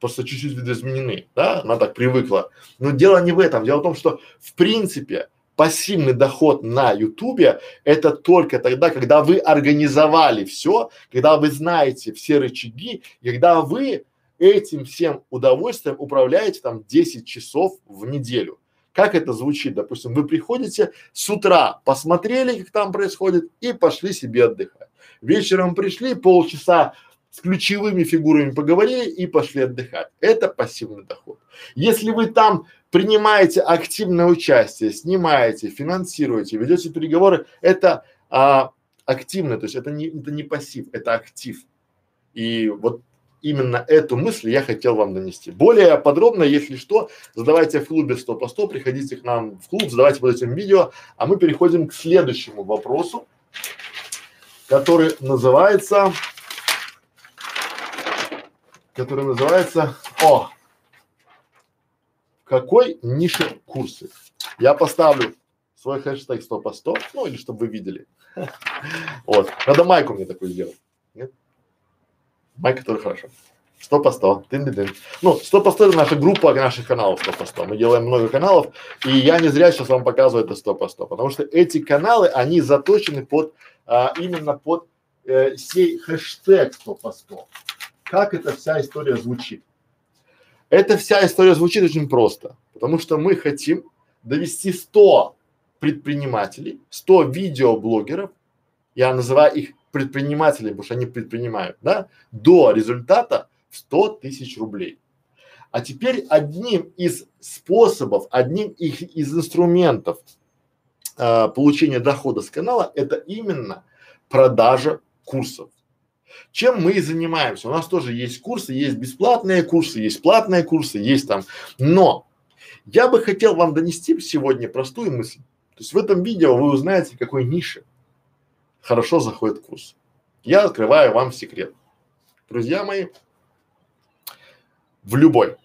просто чуть-чуть видоизменены, да, она так привыкла. Но дело не в этом, дело в том, что в принципе пассивный доход на ютубе это только тогда, когда вы организовали все, когда вы знаете все рычаги, когда вы этим всем удовольствием управляете там 10 часов в неделю. Как это звучит? Допустим, вы приходите с утра, посмотрели, как там происходит, и пошли себе отдыхать. Вечером пришли, полчаса с ключевыми фигурами поговорили и пошли отдыхать. Это пассивный доход. Если вы там принимаете активное участие, снимаете, финансируете, ведете переговоры, это а, активно, то есть это не, это не пассив, это актив. И вот именно эту мысль я хотел вам донести. Более подробно, если что, задавайте в клубе 100 по 100, приходите к нам в клуб, задавайте под этим видео, а мы переходим к следующему вопросу, который называется который называется О. Какой нише курсы? Я поставлю свой хэштег 100 по 100, ну или чтобы вы видели. Вот. Надо майку мне такую сделать. Нет? Майка тоже хорошо. 100 по 100. Тын -тын -тын. Ну, 100 по 100 это наша группа наших каналов 100 по 100. Мы делаем много каналов, и я не зря сейчас вам показываю это 100 по 100, потому что эти каналы, они заточены под, а, именно под э, сей хэштег 100 по 100 как эта вся история звучит. Эта вся история звучит очень просто, потому что мы хотим довести 100 предпринимателей, 100 видеоблогеров, я называю их предпринимателями, потому что они предпринимают, да, до результата в 100 тысяч рублей. А теперь одним из способов, одним их, из инструментов э, получения дохода с канала это именно продажа курсов. Чем мы и занимаемся. У нас тоже есть курсы, есть бесплатные курсы, есть платные курсы, есть там. Но я бы хотел вам донести сегодня простую мысль. То есть в этом видео вы узнаете, какой нише хорошо заходит курс. Я открываю вам секрет. Друзья мои, в любой,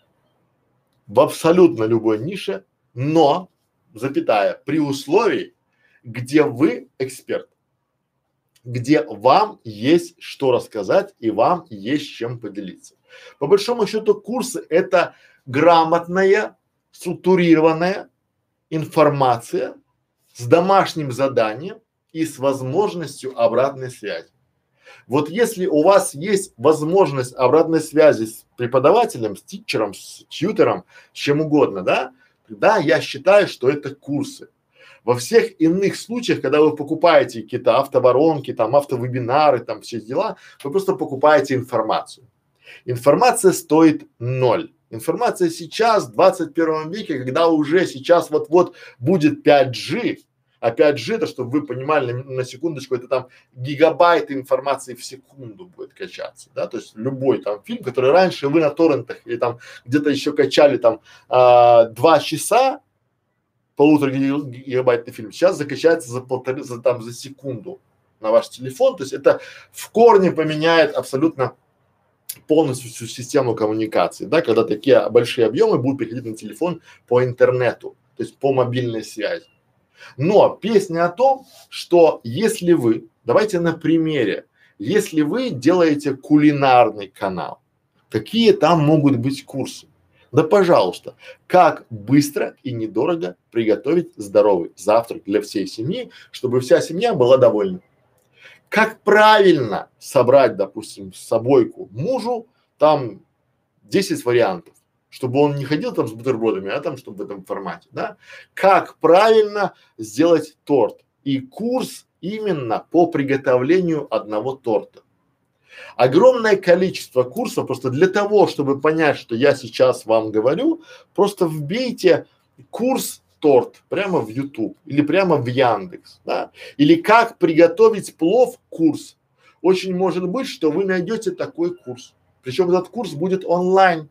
в абсолютно любой нише, но, запятая, при условии, где вы эксперт где вам есть что рассказать и вам есть чем поделиться. По большому счету курсы это грамотная, структурированная информация с домашним заданием и с возможностью обратной связи. Вот если у вас есть возможность обратной связи с преподавателем, с тичером, с тьютером, с чем угодно, да, да, я считаю, что это курсы. Во всех иных случаях, когда вы покупаете какие-то автоворонки, там автовебинары, там все дела, вы просто покупаете информацию. Информация стоит ноль. Информация сейчас, в 21 веке, когда уже сейчас вот-вот будет 5G, а 5G, это чтобы вы понимали, на, на секундочку, это там гигабайт информации в секунду будет качаться, да, то есть любой там фильм, который раньше вы на торрентах или там где-то еще качали там а, два часа, полутора гигабайтный фильм, сейчас закачается за полторы, за там за секунду на ваш телефон, то есть это в корне поменяет абсолютно полностью всю систему коммуникации, да, когда такие большие объемы будут приходить на телефон по интернету, то есть по мобильной связи. Но песня о том, что если вы, давайте на примере, если вы делаете кулинарный канал, какие там могут быть курсы? Да пожалуйста, как быстро и недорого приготовить здоровый завтрак для всей семьи, чтобы вся семья была довольна. Как правильно собрать, допустим, собойку мужу, там 10 вариантов чтобы он не ходил там с бутербродами, а там, чтобы в этом формате, да? Как правильно сделать торт и курс именно по приготовлению одного торта. Огромное количество курсов просто для того, чтобы понять, что я сейчас вам говорю, просто вбейте курс торт прямо в YouTube или прямо в Яндекс, да? Или как приготовить плов курс. Очень может быть, что вы найдете такой курс. Причем этот курс будет онлайн.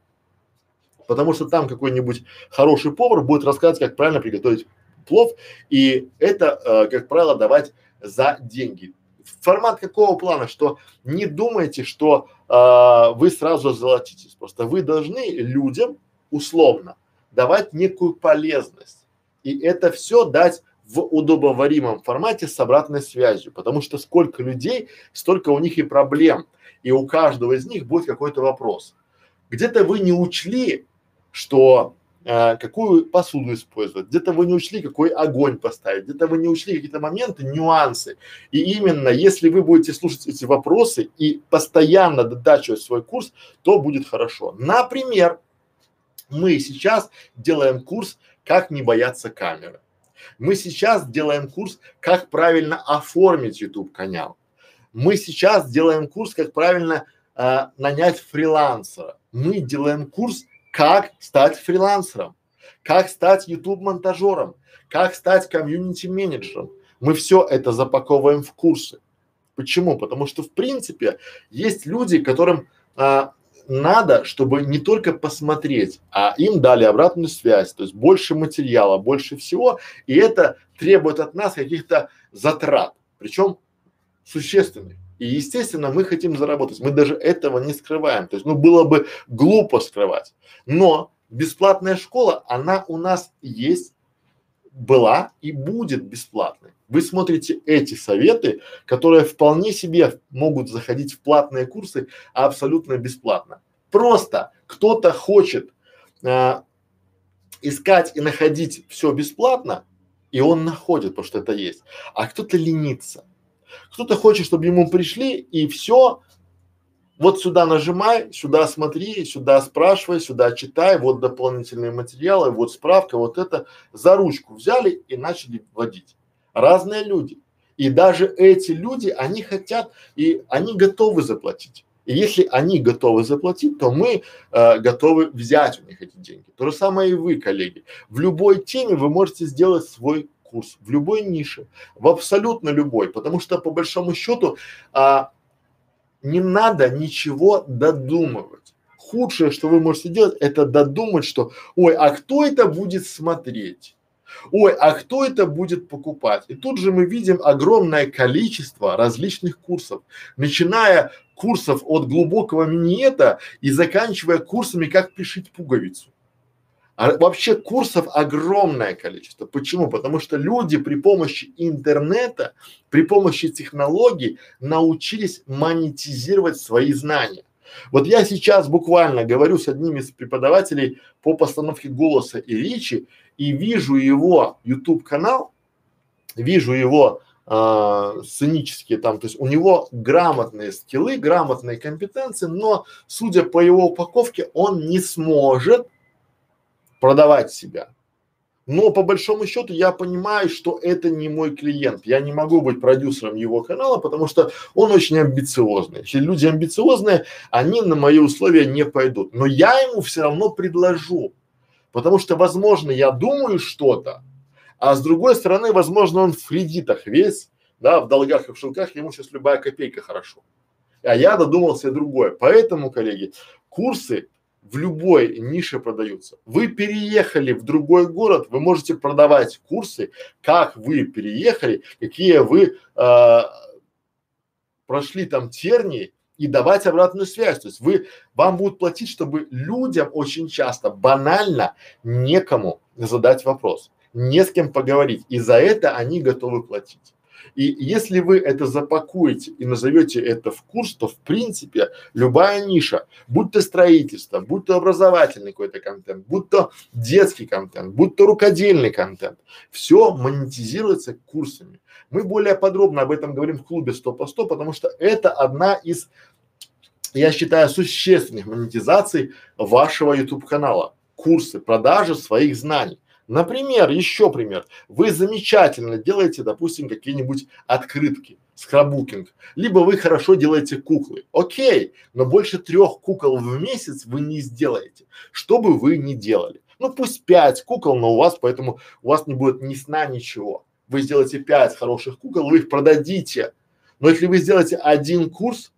Потому что там какой-нибудь хороший повар будет рассказывать, как правильно приготовить плов, и это, э, как правило, давать за деньги. Формат какого плана, что не думайте, что э, вы сразу золотитесь, просто вы должны людям условно давать некую полезность, и это все дать в удобоваримом формате с обратной связью, потому что сколько людей, столько у них и проблем, и у каждого из них будет какой-то вопрос. Где-то вы не учли что э, какую посуду использовать, где-то вы не учли, какой огонь поставить, где-то вы не учли какие-то моменты, нюансы. И именно если вы будете слушать эти вопросы и постоянно додачивать свой курс, то будет хорошо. Например, мы сейчас делаем курс «Как не бояться камеры». Мы сейчас делаем курс «Как правильно оформить YouTube канал». Мы сейчас делаем курс «Как правильно э, нанять фрилансера». Мы делаем курс как стать фрилансером, как стать YouTube монтажером, как стать комьюнити менеджером. Мы все это запаковываем в курсы. Почему? Потому что в принципе есть люди, которым а, надо, чтобы не только посмотреть, а им дали обратную связь, то есть больше материала, больше всего, и это требует от нас каких-то затрат, причем существенных. И естественно мы хотим заработать, мы даже этого не скрываем, то есть ну было бы глупо скрывать. Но бесплатная школа, она у нас есть, была и будет бесплатной. Вы смотрите эти советы, которые вполне себе могут заходить в платные курсы абсолютно бесплатно. Просто кто-то хочет а, искать и находить все бесплатно, и он находит, потому что это есть, а кто-то ленится. Кто-то хочет, чтобы ему пришли и все, вот сюда нажимай, сюда смотри, сюда спрашивай, сюда читай, вот дополнительные материалы, вот справка, вот это. За ручку взяли и начали вводить. Разные люди. И даже эти люди, они хотят и они готовы заплатить. И если они готовы заплатить, то мы э, готовы взять у них эти деньги. То же самое и вы, коллеги. В любой теме вы можете сделать свой курс, в любой нише, в абсолютно любой, потому что по большому счету а, не надо ничего додумывать. Худшее, что вы можете делать, это додумать, что ой, а кто это будет смотреть? Ой, а кто это будет покупать? И тут же мы видим огромное количество различных курсов, начиная курсов от глубокого миниета и заканчивая курсами, как пришить пуговицу. А вообще курсов огромное количество. Почему? Потому что люди при помощи интернета, при помощи технологий научились монетизировать свои знания. Вот я сейчас буквально говорю с одним из преподавателей по постановке голоса и речи и вижу его YouTube канал, вижу его э, сценические там, то есть у него грамотные скиллы, грамотные компетенции, но судя по его упаковке, он не сможет продавать себя. Но по большому счету я понимаю, что это не мой клиент. Я не могу быть продюсером его канала, потому что он очень амбициозный. Если люди амбициозные, они на мои условия не пойдут. Но я ему все равно предложу. Потому что, возможно, я думаю что-то, а с другой стороны, возможно, он в кредитах весь, да, в долгах и в шелках, ему сейчас любая копейка хорошо. А я додумался другое. Поэтому, коллеги, курсы в любой нише продаются. Вы переехали в другой город, вы можете продавать курсы, как вы переехали, какие вы э, прошли там тернии и давать обратную связь. То есть вы, вам будут платить, чтобы людям очень часто банально некому задать вопрос, не с кем поговорить. И за это они готовы платить. И если вы это запакуете и назовете это в курс, то в принципе любая ниша, будь то строительство, будь то образовательный какой-то контент, будь то детский контент, будь то рукодельный контент, все монетизируется курсами. Мы более подробно об этом говорим в клубе 100 по 100, потому что это одна из, я считаю, существенных монетизаций вашего YouTube канала. Курсы, продажи своих знаний. Например, еще пример. Вы замечательно делаете, допустим, какие-нибудь открытки, скраббукинг, либо вы хорошо делаете куклы. Окей, но больше трех кукол в месяц вы не сделаете, что бы вы ни делали. Ну пусть пять кукол, но у вас, поэтому у вас не будет ни сна, ничего. Вы сделаете пять хороших кукол, вы их продадите. Но если вы сделаете один курс,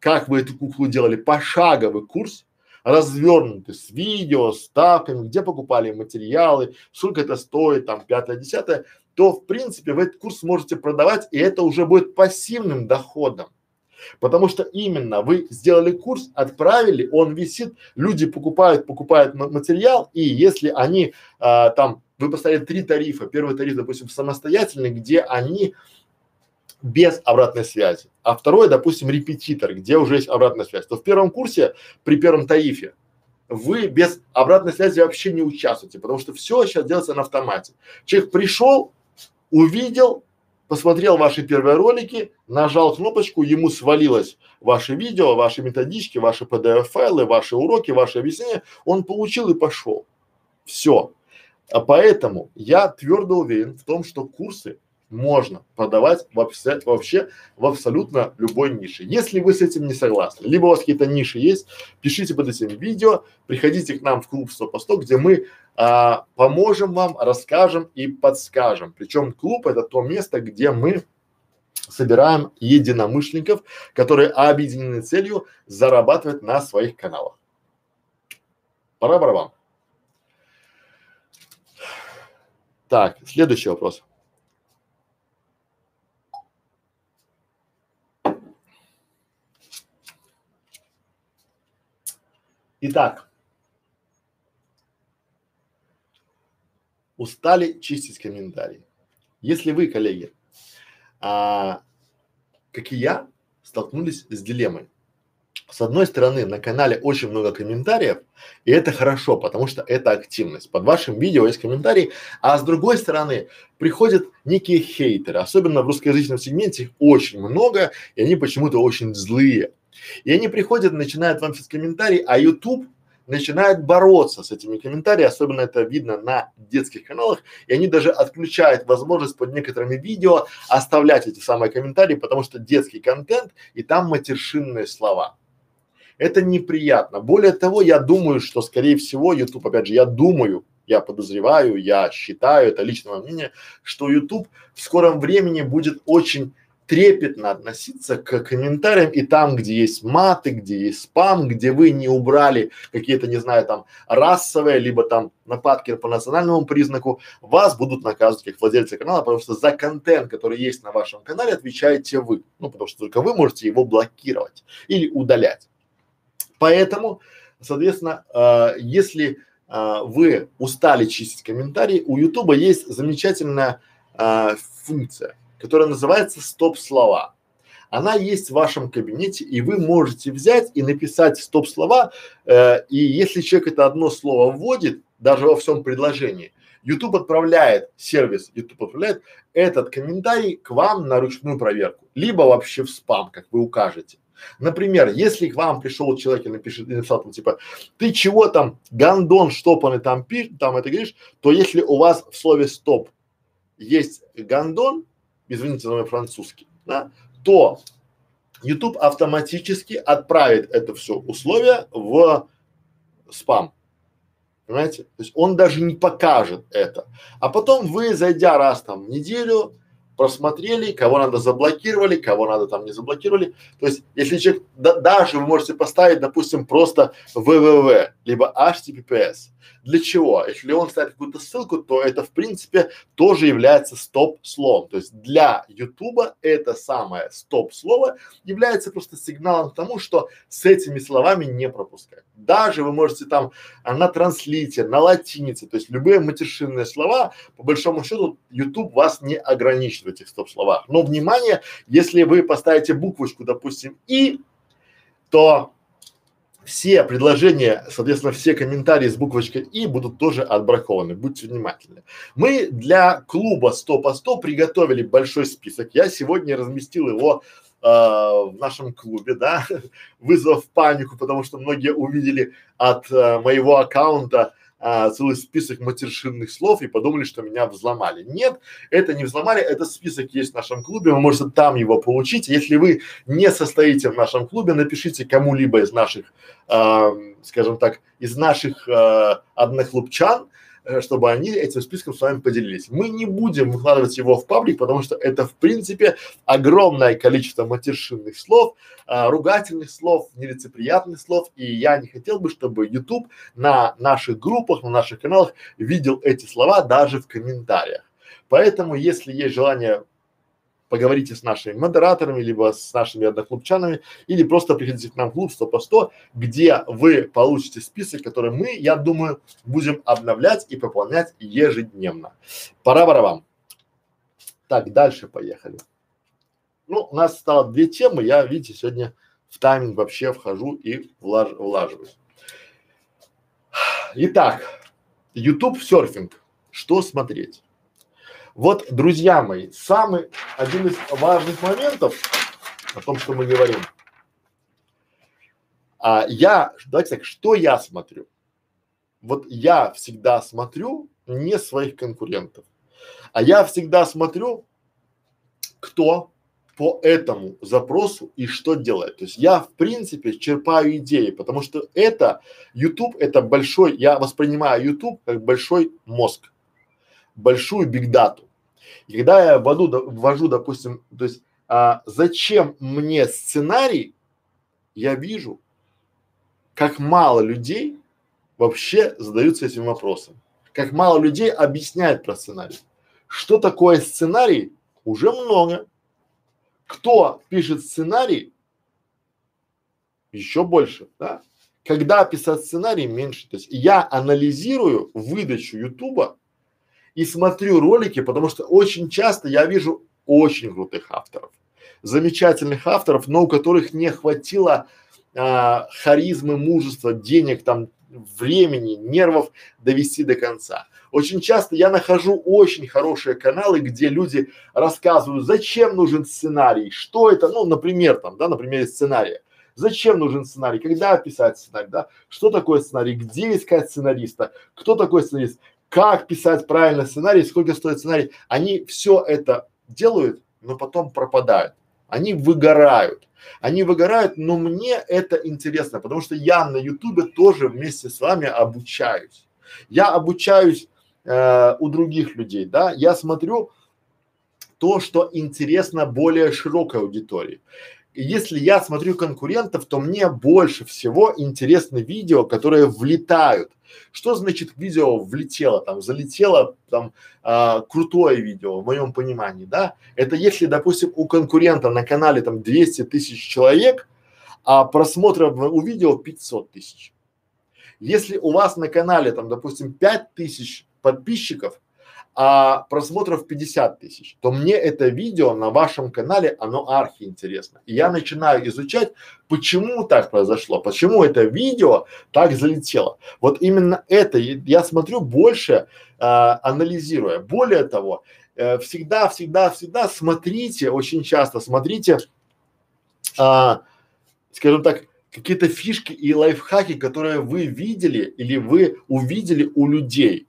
как вы эту куклу делали, пошаговый курс, развернуты с видео, с ставками, где покупали материалы, сколько это стоит, там, пятое, десятое, то в принципе вы этот курс можете продавать, и это уже будет пассивным доходом. Потому что именно вы сделали курс, отправили, он висит, люди покупают, покупают материал, и если они а, там, вы поставили три тарифа, первый тариф, допустим, самостоятельный, где они без обратной связи, а второй, допустим, репетитор, где уже есть обратная связь, то в первом курсе при первом тарифе вы без обратной связи вообще не участвуете, потому что все сейчас делается на автомате. Человек пришел, увидел, посмотрел ваши первые ролики, нажал кнопочку, ему свалилось ваше видео, ваши методички, ваши PDF файлы, ваши уроки, ваши объяснения, он получил и пошел. Все. А поэтому я твердо уверен в том, что курсы можно продавать вообще, вообще в абсолютно любой нише. Если вы с этим не согласны, либо у вас какие-то ниши есть, пишите под этим видео, приходите к нам в клуб 100 по 100, где мы а, поможем вам, расскажем и подскажем. Причем клуб это то место, где мы собираем единомышленников, которые объединены целью зарабатывать на своих каналах. Пора барабан. Так, следующий вопрос. Итак, устали чистить комментарии. Если вы, коллеги, а, как и я, столкнулись с дилеммой. С одной стороны, на канале очень много комментариев, и это хорошо, потому что это активность. Под вашим видео есть комментарии, а с другой стороны, приходят некие хейтеры, особенно в русскоязычном сегменте их очень много, и они почему-то очень злые. И они приходят, начинают вам писать комментарии, а YouTube начинает бороться с этими комментариями, особенно это видно на детских каналах, и они даже отключают возможность под некоторыми видео оставлять эти самые комментарии, потому что детский контент и там матершинные слова. Это неприятно. Более того, я думаю, что скорее всего YouTube, опять же, я думаю, я подозреваю, я считаю, это личное мнение, что YouTube в скором времени будет очень трепетно относиться к комментариям и там, где есть маты, где есть спам, где вы не убрали какие-то, не знаю, там расовые, либо там нападки по национальному признаку, вас будут наказывать как владельцы канала, потому что за контент, который есть на вашем канале, отвечаете вы. Ну, потому что только вы можете его блокировать или удалять. Поэтому, соответственно, э, если э, вы устали чистить комментарии, у Ютуба есть замечательная э, функция которая называется стоп-слова. Она есть в вашем кабинете, и вы можете взять и написать стоп-слова, э, и если человек это одно слово вводит, даже во всем предложении, YouTube отправляет, сервис YouTube отправляет этот комментарий к вам на ручную проверку, либо вообще в спам, как вы укажете. Например, если к вам пришел человек и напишет, и написал там типа, ты чего там, гандон штопанный там пишешь, там это говоришь, то если у вас в слове стоп есть гандон, извините за мой французский, да, то YouTube автоматически отправит это все условие в спам. Понимаете? То есть он даже не покажет это. А потом вы, зайдя раз там в неделю, просмотрели, кого надо заблокировали, кого надо там не заблокировали. То есть, если человек, да, даже вы можете поставить, допустим, просто www, либо https. Для чего? Если он ставит какую-то ссылку, то это в принципе тоже является стоп-словом. То есть для Ютуба это самое стоп-слово является просто сигналом к тому, что с этими словами не пропускать. Даже вы можете там а, на транслите, на латинице, то есть любые матершинные слова, по большому счету YouTube вас не ограничит в этих стоп-словах. Но внимание, если вы поставите буквочку, допустим, и, то все предложения, соответственно, все комментарии с буквочкой И будут тоже отбракованы. Будьте внимательны. Мы для клуба 100 по 100 приготовили большой список. Я сегодня разместил его в нашем клубе, да, вызвав панику, потому что многие увидели от э, моего аккаунта а, целый список матершинных слов и подумали, что меня взломали. Нет, это не взломали, этот список есть в нашем клубе, вы можете там его получить. Если вы не состоите в нашем клубе, напишите кому-либо из наших, э, скажем так, из наших э, одноклубчан, Э, чтобы они этим списком с вами поделились. Мы не будем выкладывать его в паблик, потому что это в принципе огромное количество матершинных слов, а, ругательных слов, нелицеприятных слов, и я не хотел бы, чтобы YouTube на наших группах, на наших каналах видел эти слова даже в комментариях. Поэтому, если есть желание поговорите с нашими модераторами, либо с нашими одноклубчанами, или просто приходите к нам в клуб 100 по 100, где вы получите список, который мы, я думаю, будем обновлять и пополнять ежедневно. Пора вам. Так, дальше поехали. Ну, у нас стало две темы, я, видите, сегодня в тайминг вообще вхожу и влаж, влаживаюсь. Итак, YouTube серфинг. Что смотреть? Вот, друзья мои, самый один из важных моментов о том, что мы говорим. А я, давайте так, что я смотрю? Вот я всегда смотрю не своих конкурентов, а я всегда смотрю, кто по этому запросу и что делает. То есть я в принципе черпаю идеи, потому что это YouTube, это большой, я воспринимаю YouTube как большой мозг большую бигдату. И когда я вводу, ввожу, допустим, то есть а, зачем мне сценарий, я вижу, как мало людей вообще задаются этим вопросом. Как мало людей объясняют про сценарий. Что такое сценарий? Уже много. Кто пишет сценарий? Еще больше, да? Когда писать сценарий меньше. То есть я анализирую выдачу Ютуба и смотрю ролики, потому что очень часто я вижу очень крутых авторов, замечательных авторов, но у которых не хватило а, харизмы, мужества, денег, там, времени, нервов довести до конца. Очень часто я нахожу очень хорошие каналы, где люди рассказывают, зачем нужен сценарий, что это, ну, например, там, да, например, сценария. Зачем нужен сценарий? Когда писать сценарий, да? Что такое сценарий? Где искать сценариста? Кто такой сценарист? Как писать правильно сценарий, сколько стоит сценарий, они все это делают, но потом пропадают. Они выгорают. Они выгорают, но мне это интересно, потому что я на ютубе тоже вместе с вами обучаюсь. Я обучаюсь э, у других людей, да, я смотрю то, что интересно более широкой аудитории. Если я смотрю конкурентов, то мне больше всего интересны видео, которые влетают что значит видео влетело, там, залетело, там, а, крутое видео, в моем понимании, да? Это если, допустим, у конкурента на канале там 200 тысяч человек, а просмотров у видео 500 тысяч. Если у вас на канале там, допустим, 5 тысяч подписчиков, а просмотров 50 тысяч, то мне это видео на вашем канале, оно архи интересно. И я начинаю изучать, почему так произошло, почему это видео так залетело. Вот именно это я смотрю больше, а, анализируя. Более того, э, всегда, всегда, всегда смотрите, очень часто смотрите, а, скажем так, какие-то фишки и лайфхаки, которые вы видели или вы увидели у людей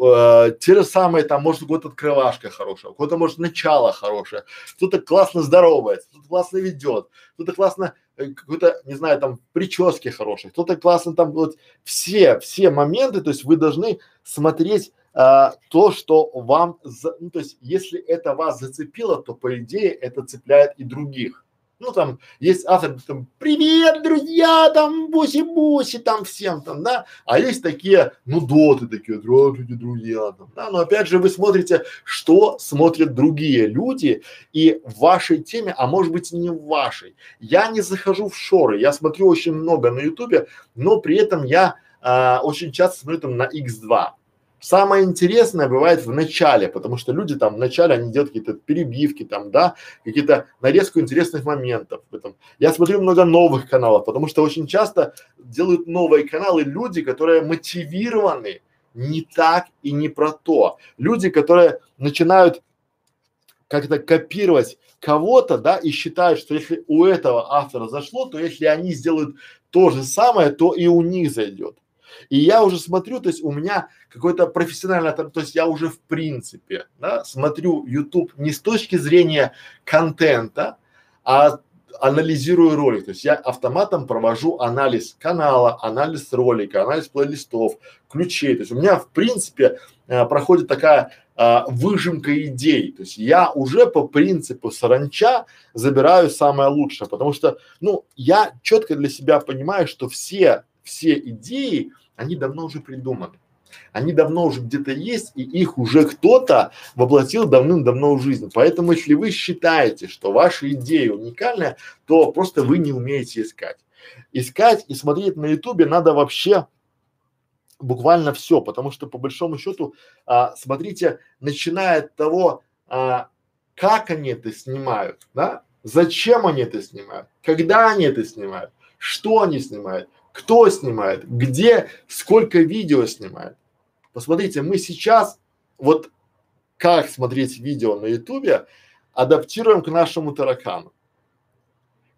э, те же самые там, может, у открывашка хорошая, у кого-то, может, начало хорошее, кто-то классно здоровается, кто-то классно ведет, кто-то классно, э, какой-то, не знаю, там, прически хорошие, кто-то классно там, вот, все, все моменты, то есть вы должны смотреть а, то, что вам, за, ну, то есть, если это вас зацепило, то, по идее, это цепляет и других ну там есть автор, там, привет, друзья, там, буси-буси, там всем там, да, а есть такие, ну, доты такие, здравствуйте, друзья, там, да, но опять же вы смотрите, что смотрят другие люди и в вашей теме, а может быть не в вашей. Я не захожу в шоры, я смотрю очень много на ютубе, но при этом я а, очень часто смотрю там на X2, Самое интересное бывает в начале, потому что люди там в начале они делают какие-то перебивки там, да, какие-то нарезку интересных моментов этом. Я смотрю много новых каналов, потому что очень часто делают новые каналы люди, которые мотивированы не так и не про то. Люди, которые начинают как-то копировать кого-то, да, и считают, что если у этого автора зашло, то если они сделают то же самое, то и у них зайдет. И я уже смотрю, то есть у меня какой-то профессиональный, то есть я уже в принципе, да, смотрю YouTube не с точки зрения контента, а анализирую ролик, то есть я автоматом провожу анализ канала, анализ ролика, анализ плейлистов, ключей, то есть у меня в принципе э, проходит такая э, выжимка идей, то есть я уже по принципу саранча забираю самое лучшее, потому что, ну, я четко для себя понимаю, что все, все идеи, они давно уже придуманы. Они давно уже где-то есть, и их уже кто-то воплотил давным-давно в жизнь. Поэтому, если вы считаете, что ваша идея уникальная, то просто вы не умеете искать. Искать и смотреть на ютубе надо вообще буквально все, потому что по большому счету, а, смотрите, начиная от того, а, как они это снимают, да, зачем они это снимают, когда они это снимают, что они снимают, кто снимает, где, сколько видео снимает. Посмотрите, мы сейчас вот как смотреть видео на ютубе адаптируем к нашему таракану.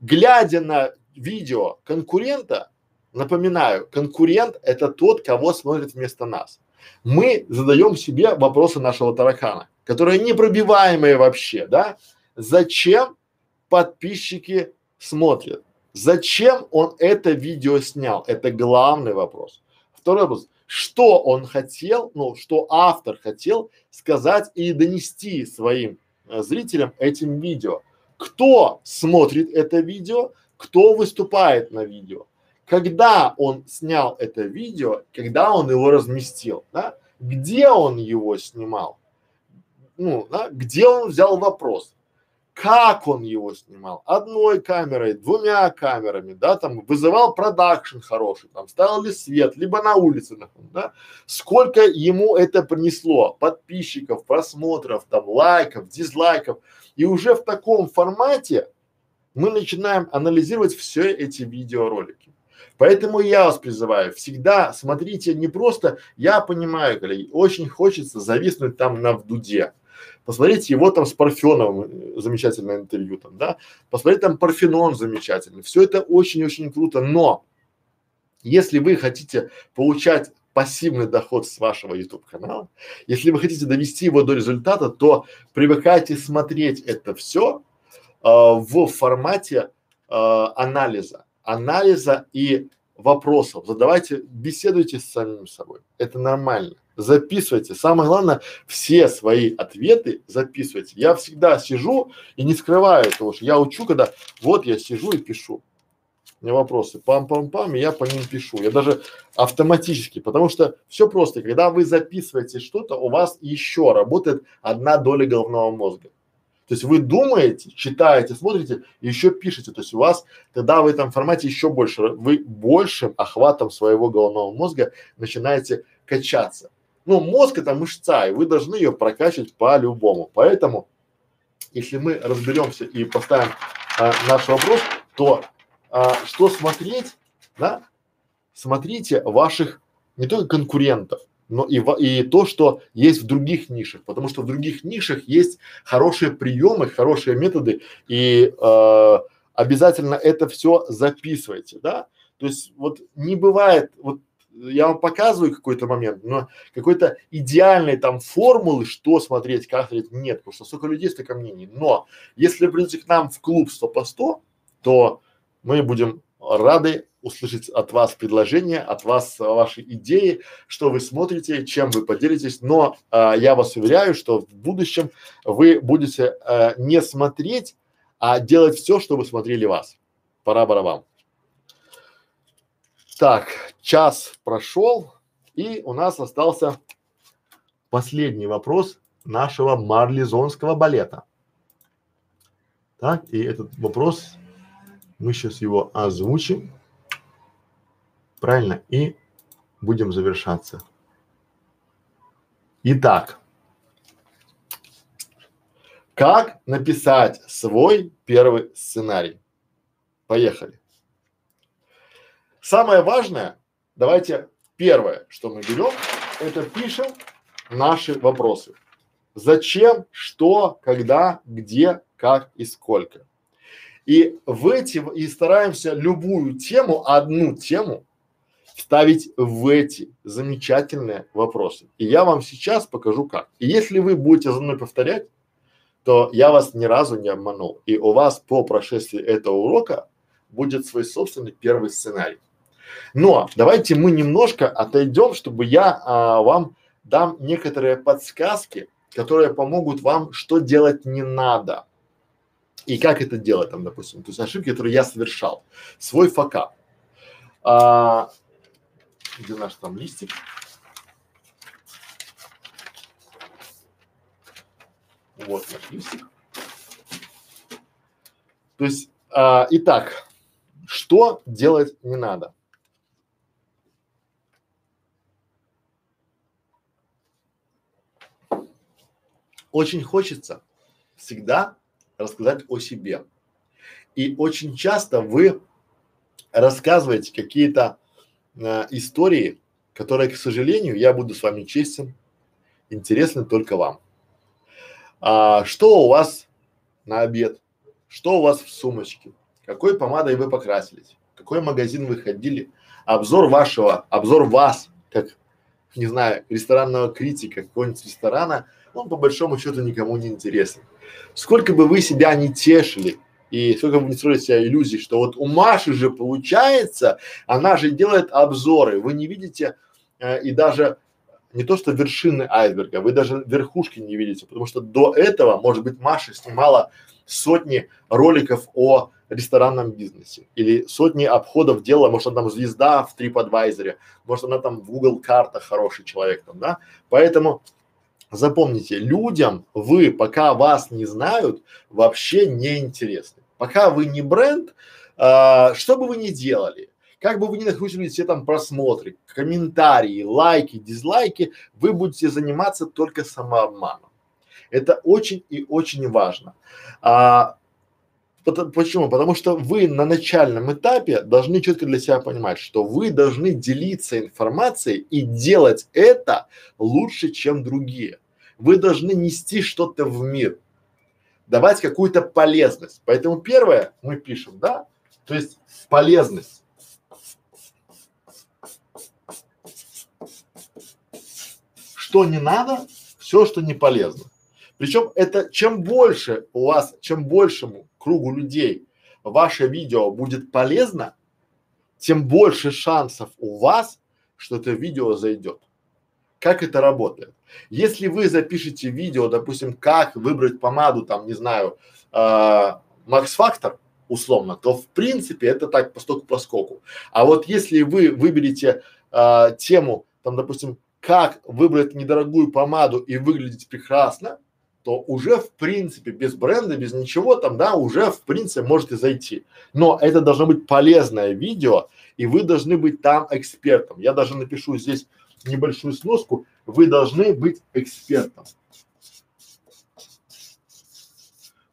Глядя на видео конкурента, напоминаю, конкурент это тот, кого смотрит вместо нас. Мы задаем себе вопросы нашего таракана, которые непробиваемые вообще, да? Зачем подписчики смотрят? Зачем он это видео снял? Это главный вопрос. Второй вопрос. Что он хотел, ну, что автор хотел сказать и донести своим э, зрителям этим видео? Кто смотрит это видео? Кто выступает на видео? Когда он снял это видео, когда он его разместил, да? Где он его снимал? Ну, да? Где он взял вопрос? Как он его снимал, одной камерой, двумя камерами, да, там вызывал продакшн хороший, там ставил ли свет, либо на улице, да, сколько ему это принесло? Подписчиков, просмотров, там лайков, дизлайков, и уже в таком формате мы начинаем анализировать все эти видеоролики. Поэтому я вас призываю, всегда смотрите не просто, я понимаю, коллеги, очень хочется зависнуть там на вдуде, Посмотрите его там с Парфеновым, э, замечательное интервью там, да. Посмотрите там Парфенон замечательный. Все это очень-очень круто, но если вы хотите получать пассивный доход с вашего YouTube канала, если вы хотите довести его до результата, то привыкайте смотреть это все э, в формате э, анализа, анализа и вопросов. Задавайте, беседуйте с самим собой. Это нормально записывайте. Самое главное, все свои ответы записывайте. Я всегда сижу и не скрываю этого, что я учу, когда вот я сижу и пишу. Меня вопросы, пам-пам-пам, и я по ним пишу. Я даже автоматически, потому что все просто. Когда вы записываете что-то, у вас еще работает одна доля головного мозга. То есть вы думаете, читаете, смотрите, и еще пишете. То есть у вас тогда в этом формате еще больше, вы большим охватом своего головного мозга начинаете качаться. Ну, мозг это мышца, и вы должны ее прокачивать по-любому. Поэтому, если мы разберемся и поставим а, наш вопрос, то а, что смотреть, да? Смотрите ваших не только конкурентов, но и, и то, что есть в других нишах, потому что в других нишах есть хорошие приемы, хорошие методы, и э, обязательно это все записывайте, да. То есть вот не бывает, вот я вам показываю какой-то момент, но какой-то идеальной там формулы, что смотреть, как смотреть, нет, потому что столько людей, столько мнений. Но если придете к нам в клуб 100 по 100, то мы будем рады услышать от вас предложения, от вас ваши идеи, что вы смотрите, чем вы поделитесь. Но а, я вас уверяю, что в будущем вы будете а, не смотреть, а делать все, чтобы смотрели вас. Пора барабан. Так, час прошел, и у нас остался последний вопрос нашего марлезонского балета. Так, и этот вопрос мы сейчас его озвучим. Правильно? И будем завершаться. Итак, как написать свой первый сценарий? Поехали. Самое важное, давайте первое, что мы берем, это пишем наши вопросы. Зачем, что, когда, где, как и сколько. И в эти, и стараемся любую тему, одну тему ставить в эти замечательные вопросы. И я вам сейчас покажу как. И если вы будете за мной повторять, то я вас ни разу не обманул. И у вас по прошествии этого урока будет свой собственный первый сценарий. Но давайте мы немножко отойдем, чтобы я а, вам дам некоторые подсказки, которые помогут вам, что делать не надо. И как это делать, там, допустим, то есть ошибки, которые я совершал, свой факап. А, где наш там листик? Вот наш листик. То есть, а, итак, что делать не надо? Очень хочется всегда рассказать о себе. И очень часто вы рассказываете какие-то э, истории, которые, к сожалению, я буду с вами честен, интересны только вам. А, что у вас на обед? Что у вас в сумочке? Какой помадой вы покрасились? Какой магазин вы ходили? Обзор вашего, обзор вас, как, не знаю, ресторанного критика какого-нибудь ресторана – он по большому счету никому не интересен. Сколько бы вы себя не тешили и сколько бы не строили себя иллюзий, что вот у Маши же получается, она же делает обзоры, вы не видите э, и даже не то что вершины айсберга, вы даже верхушки не видите, потому что до этого, может быть, Маша снимала сотни роликов о ресторанном бизнесе или сотни обходов делала, может она там звезда в TripAdvisor, может она там в Google картах хороший человек там, да, поэтому Запомните, людям вы, пока вас не знают, вообще не интересны. Пока вы не бренд, а, что бы вы ни делали, как бы вы ни накрутили все там просмотры, комментарии, лайки, дизлайки, вы будете заниматься только самообманом. Это очень и очень важно. А, почему? Потому что вы на начальном этапе должны четко для себя понимать, что вы должны делиться информацией и делать это лучше, чем другие. Вы должны нести что-то в мир, давать какую-то полезность. Поэтому первое мы пишем, да, то есть полезность. Что не надо, все, что не полезно. Причем это чем больше у вас, чем большему кругу людей ваше видео будет полезно, тем больше шансов у вас, что это видео зайдет. Как это работает? Если вы запишете видео, допустим, как выбрать помаду, там, не знаю, э, Max Factor, условно, то в принципе это так постоку по скоку. А вот если вы выберете э, тему, там, допустим, как выбрать недорогую помаду и выглядеть прекрасно, то уже в принципе без бренда, без ничего там, да, уже в принципе можете зайти. Но это должно быть полезное видео, и вы должны быть там экспертом. Я даже напишу здесь небольшую сноску, вы должны быть экспертом.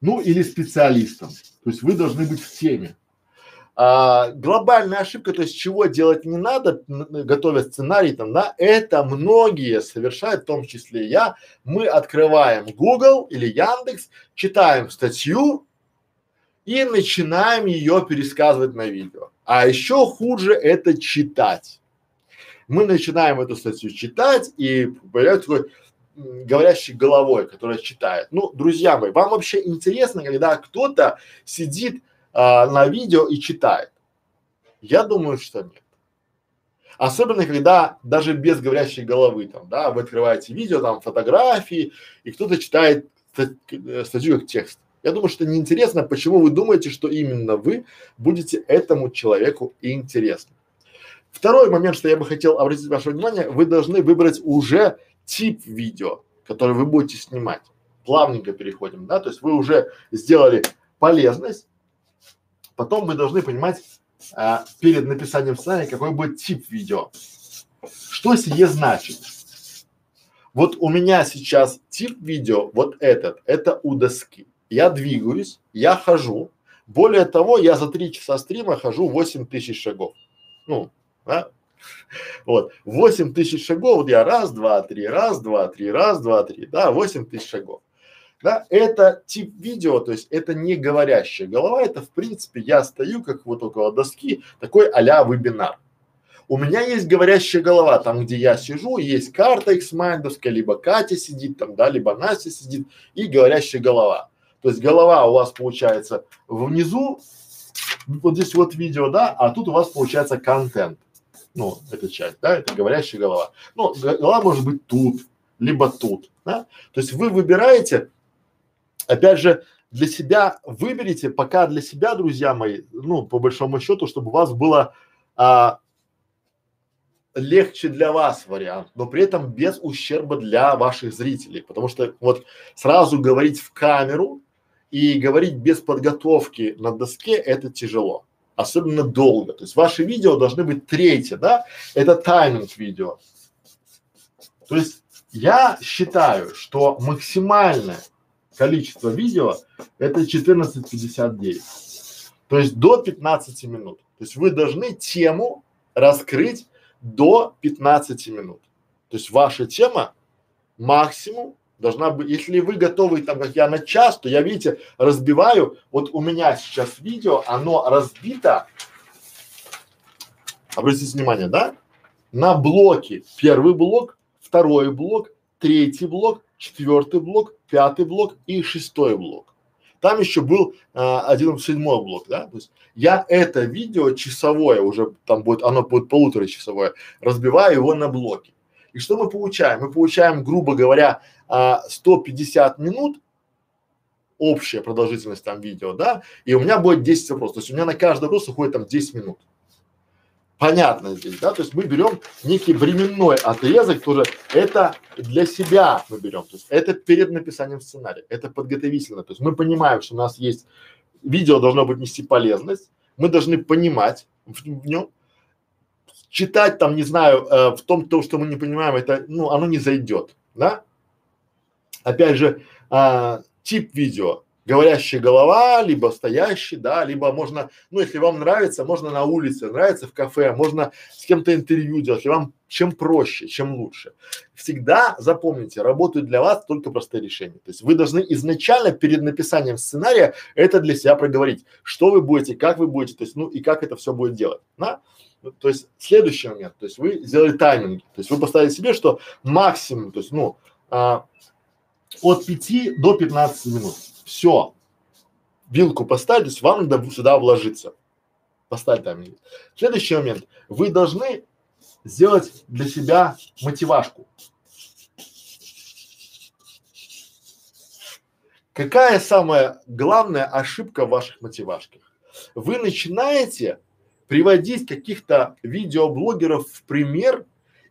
Ну или специалистом. То есть вы должны быть в теме. А, глобальная ошибка, то есть чего делать не надо, готовя сценарий там, да, это многие совершают, в том числе я. Мы открываем Google или Яндекс, читаем статью и начинаем ее пересказывать на видео. А еще хуже это читать. Мы начинаем эту статью читать и появляется такой говорящий головой, которая читает. Ну, друзья мои, вам вообще интересно, когда кто-то сидит а, на видео и читает? Я думаю, что нет. Особенно, когда даже без говорящей головы там, да, вы открываете видео, там фотографии, и кто-то читает э, статью как текст. Я думаю, что неинтересно, почему вы думаете, что именно вы будете этому человеку интересны. Второй момент, что я бы хотел обратить ваше внимание, вы должны выбрать уже тип видео, который вы будете снимать. Плавненько переходим, да, то есть вы уже сделали полезность, потом вы должны понимать а, перед написанием сценария, какой будет тип видео. Что сие значит? Вот у меня сейчас тип видео, вот этот, это у доски. Я двигаюсь, я хожу. Более того, я за три часа стрима хожу 8 тысяч шагов. Ну, да? Вот, 8 тысяч шагов, вот я раз, два, три, раз, два, три, раз, два, три, да, 8 тысяч шагов. Да, это тип видео, то есть это не говорящая голова, это в принципе я стою как вот около доски, такой а-ля вебинар. У меня есть говорящая голова, там где я сижу, есть карта Xmind, либо Катя сидит там, да, либо Настя сидит и говорящая голова. То есть голова у вас получается внизу, вот здесь вот видео, да, а тут у вас получается контент ну, эта часть, да, это говорящая голова. Ну, голова может быть тут, либо тут, да. То есть вы выбираете, опять же, для себя выберите, пока для себя, друзья мои, ну, по большому счету, чтобы у вас было а, легче для вас вариант, но при этом без ущерба для ваших зрителей, потому что вот сразу говорить в камеру и говорить без подготовки на доске это тяжело особенно долго. То есть ваши видео должны быть третье, да? Это тайминг видео. То есть я считаю, что максимальное количество видео это 14.59. То есть до 15 минут. То есть вы должны тему раскрыть до 15 минут. То есть ваша тема максимум должна быть, если вы готовы там, как я, на час, то я, видите, разбиваю, вот у меня сейчас видео, оно разбито, обратите внимание, да, на блоки. Первый блок, второй блок, третий блок, четвертый блок, пятый блок и шестой блок. Там еще был а, один седьмой блок, да, то есть я это видео часовое уже, там будет, оно будет полуторачасовое, разбиваю его на блоки. И что мы получаем? Мы получаем, грубо говоря, а, 150 минут общая продолжительность там видео, да, и у меня будет 10 вопросов. То есть у меня на каждый вопрос уходит там 10 минут. Понятно здесь, да, то есть мы берем некий временной отрезок тоже, это для себя мы берем, то есть это перед написанием сценария, это подготовительно, то есть мы понимаем, что у нас есть, видео должно быть нести полезность, мы должны понимать в нем, читать там, не знаю, э, в том, то, что мы не понимаем, это, ну, оно не зайдет, да? Опять же, э, тип видео, говорящая голова, либо стоящий, да, либо можно, ну, если вам нравится, можно на улице, нравится в кафе, можно с кем-то интервью делать, если вам чем проще, чем лучше. Всегда запомните, работают для вас только простые решения. То есть вы должны изначально перед написанием сценария это для себя проговорить, что вы будете, как вы будете, то есть, ну, и как это все будет делать, да? Ну, то есть следующий момент, то есть вы сделали тайминг, то есть вы поставили себе, что максимум, то есть ну а, от 5 до 15 минут. Все. Вилку поставить, то есть вам надо сюда вложиться. Поставить тайминг. Следующий момент. Вы должны сделать для себя мотивашку. Какая самая главная ошибка в ваших мотивашках? Вы начинаете приводить каких-то видеоблогеров в пример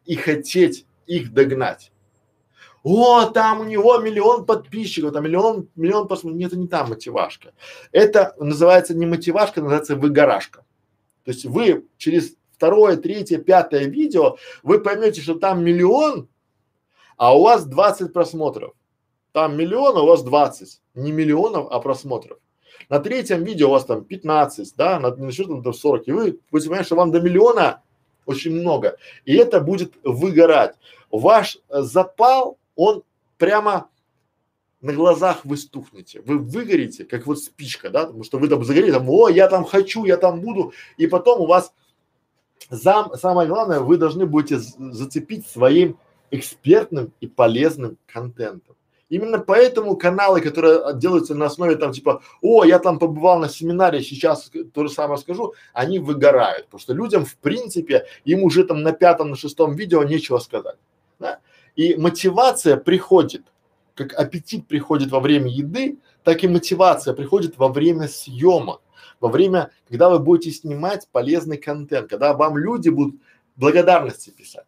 и хотеть их догнать. О, там у него миллион подписчиков, там миллион, миллион посмотров. Нет, это не та мотивашка. Это называется не мотивашка, называется выгорашка. То есть вы через второе, третье, пятое видео, вы поймете, что там миллион, а у вас 20 просмотров. Там миллион, а у вас 20. Не миллионов, а просмотров. На третьем видео у вас там 15, да, на, на счетом там 40. И вы будете понимать, что вам до миллиона очень много. И это будет выгорать. Ваш э, запал, он прямо на глазах вы стухнете, вы выгорите, как вот спичка, да, потому что вы там загорели, там, о, я там хочу, я там буду, и потом у вас зам, самое главное, вы должны будете зацепить своим экспертным и полезным контентом. Именно поэтому каналы, которые делаются на основе там типа, о, я там побывал на семинаре, сейчас то же самое скажу, они выгорают, потому что людям в принципе, им уже там на пятом, на шестом видео нечего сказать, да? И мотивация приходит, как аппетит приходит во время еды, так и мотивация приходит во время съемок, во время, когда вы будете снимать полезный контент, когда вам люди будут благодарности писать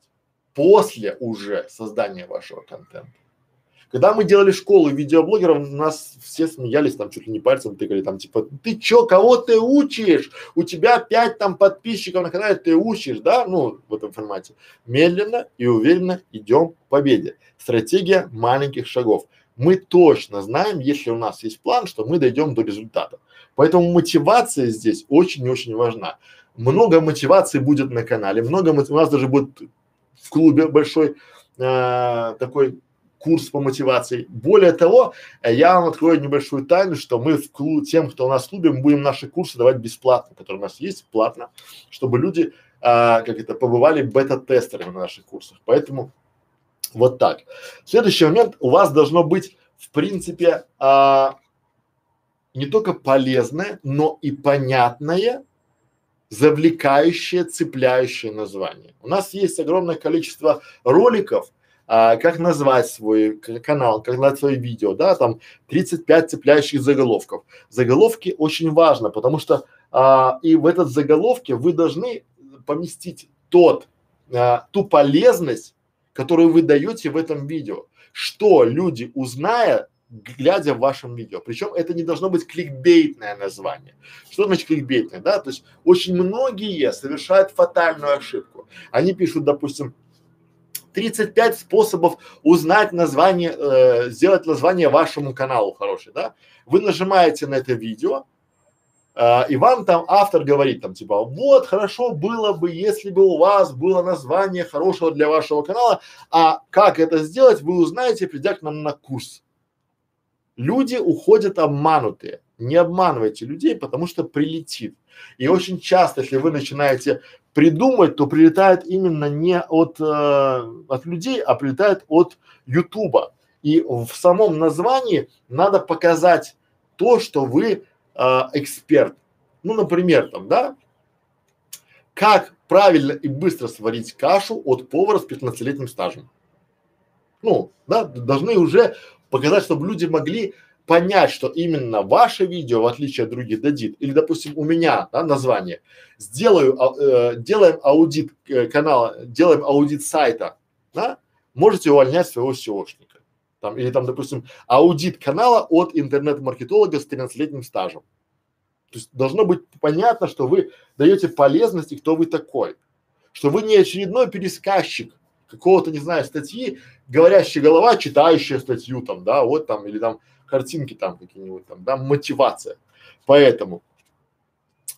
после уже создания вашего контента. Когда мы делали школу видеоблогеров, нас все смеялись, там чуть ли не пальцем тыкали, там типа, ты чё, кого ты учишь? У тебя пять там подписчиков на канале, ты учишь, да? Ну, в этом формате. Медленно и уверенно идем к победе. Стратегия маленьких шагов. Мы точно знаем, если у нас есть план, что мы дойдем до результата. Поэтому мотивация здесь очень и очень важна. Много мотивации будет на канале, много мотив... у нас даже будет в клубе большой э, такой курс по мотивации. Более того, я вам открою небольшую тайну, что мы в клуб, тем, кто у нас в будем наши курсы давать бесплатно, которые у нас есть, платно, чтобы люди, а, как это, побывали бета-тестерами на наших курсах. Поэтому вот так. Следующий момент, у вас должно быть, в принципе, а, не только полезное, но и понятное, завлекающее, цепляющее название. У нас есть огромное количество роликов, а, как назвать свой канал, как назвать свое видео, да, там 35 цепляющих заголовков. Заголовки очень важно, потому что а, и в этот заголовке вы должны поместить тот, а, ту полезность, которую вы даете в этом видео, что люди, узная, глядя в вашем видео. Причем это не должно быть кликбейтное название. Что значит кликбейтное, да? То есть очень многие совершают фатальную ошибку. Они пишут, допустим, 35 способов узнать название, э, сделать название вашему каналу хорошее, да? Вы нажимаете на это видео, э, и вам там автор говорит там типа, вот хорошо было бы, если бы у вас было название хорошего для вашего канала, а как это сделать, вы узнаете, придя к нам на курс. Люди уходят обманутые. Не обманывайте людей, потому что прилетит. И очень часто, если вы начинаете придумать, то прилетает именно не от, э, от людей, а прилетает от Ютуба. И в самом названии надо показать то, что вы э, эксперт. Ну, например, там, да, как правильно и быстро сварить кашу от повара с 15-летним стажем. Ну, да, должны уже показать, чтобы люди могли понять, что именно ваше видео, в отличие от других, дадит, или, допустим, у меня, да, название, сделаю, э, делаем аудит э, канала, делаем аудит сайта, да, можете увольнять своего SEOшника. Там, или там, допустим, аудит канала от интернет-маркетолога с 13-летним стажем. То есть должно быть понятно, что вы даете полезность и кто вы такой. Что вы не очередной пересказчик какого-то, не знаю, статьи, говорящая голова, читающая статью там, да, вот там, или там картинки там какие-нибудь там, да, мотивация. Поэтому,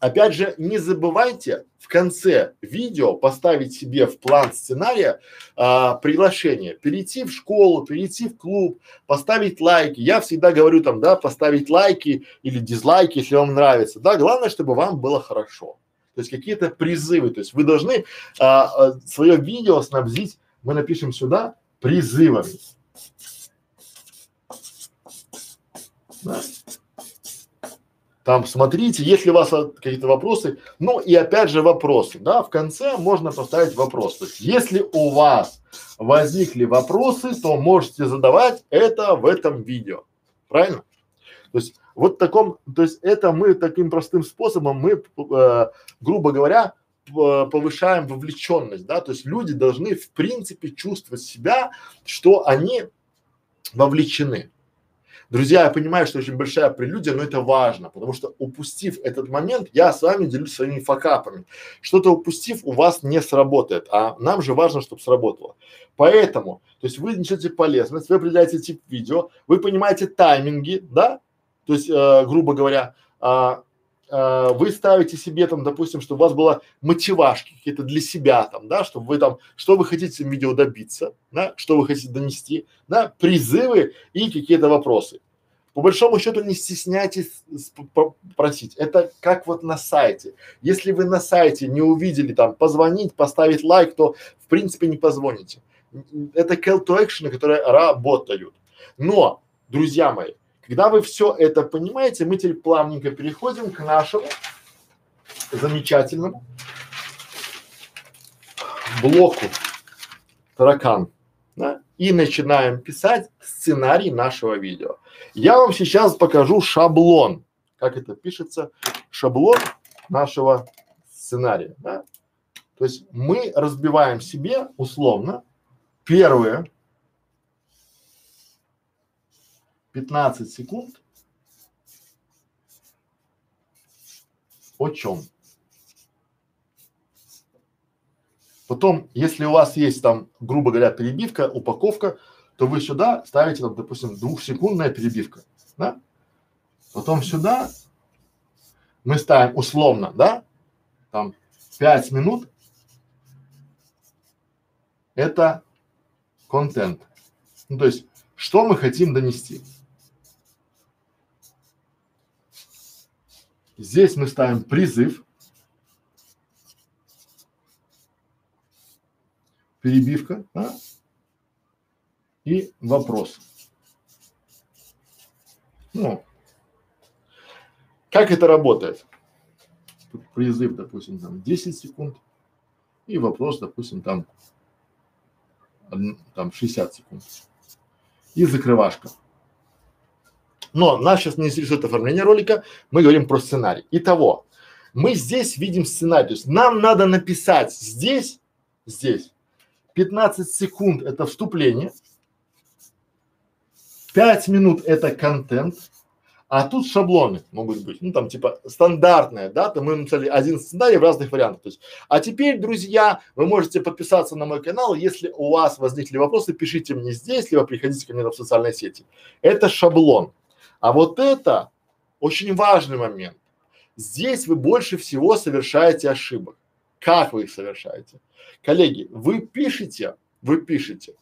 опять же, не забывайте в конце видео поставить себе в план сценария а, приглашение, перейти в школу, перейти в клуб, поставить лайки. Я всегда говорю там, да, поставить лайки или дизлайки, если вам нравится. Да, главное, чтобы вам было хорошо. То есть какие-то призывы, то есть вы должны а, а, свое видео снабдить, мы напишем сюда призывами. Да. Там смотрите, если у вас какие-то вопросы, ну и опять же вопросы, да, в конце можно поставить вопрос. То есть, если у вас возникли вопросы, то можете задавать это в этом видео, правильно? То есть вот таком, то есть это мы таким простым способом мы, э, грубо говоря, повышаем вовлеченность, да, то есть люди должны в принципе чувствовать себя, что они вовлечены. Друзья, я понимаю, что очень большая прелюдия, но это важно, потому что упустив этот момент, я с вами делюсь своими факапами. Что-то упустив, у вас не сработает, а нам же важно, чтобы сработало. Поэтому, то есть вы несете полезность, вы определяете тип видео, вы понимаете тайминги, да, то есть, э, грубо говоря, а, вы ставите себе там, допустим, чтобы у вас было мотивашки какие-то для себя там, да, чтобы вы там, что вы хотите в видео добиться, да, что вы хотите донести, да, призывы и какие-то вопросы. По большому счету не стесняйтесь просить. Это как вот на сайте. Если вы на сайте не увидели там позвонить, поставить лайк, то в принципе не позвоните. Это call to action, которые работают. Но, друзья мои, когда вы все это понимаете, мы теперь плавненько переходим к нашему замечательному блоку таракан да, и начинаем писать сценарий нашего видео. Я вам сейчас покажу шаблон, как это пишется, шаблон нашего сценария. Да? То есть мы разбиваем себе условно первые 15 секунд о чем? Потом, если у вас есть там, грубо говоря, перебивка, упаковка, то вы сюда ставите, там, допустим, двухсекундная перебивка, да? Потом сюда мы ставим условно, да, там 5 минут это контент. Ну, то есть, что мы хотим донести? Здесь мы ставим призыв, перебивка да? и вопрос. Ну, как это работает? Тут призыв, допустим, там 10 секунд и вопрос, допустим, там, там 60 секунд. И закрывашка. Но нас сейчас не интересует оформление ролика, мы говорим про сценарий. Итого, мы здесь видим сценарий, то есть нам надо написать здесь, здесь 15 секунд это вступление, 5 минут это контент, а тут шаблоны могут быть, ну там типа стандартная, да, то мы написали один сценарий в разных вариантах. То есть, а теперь, друзья, вы можете подписаться на мой канал, если у вас возникли вопросы, пишите мне здесь, либо приходите ко мне в социальной сети. Это шаблон. А вот это очень важный момент. Здесь вы больше всего совершаете ошибок. Как вы их совершаете? Коллеги, вы пишете, вы пишете.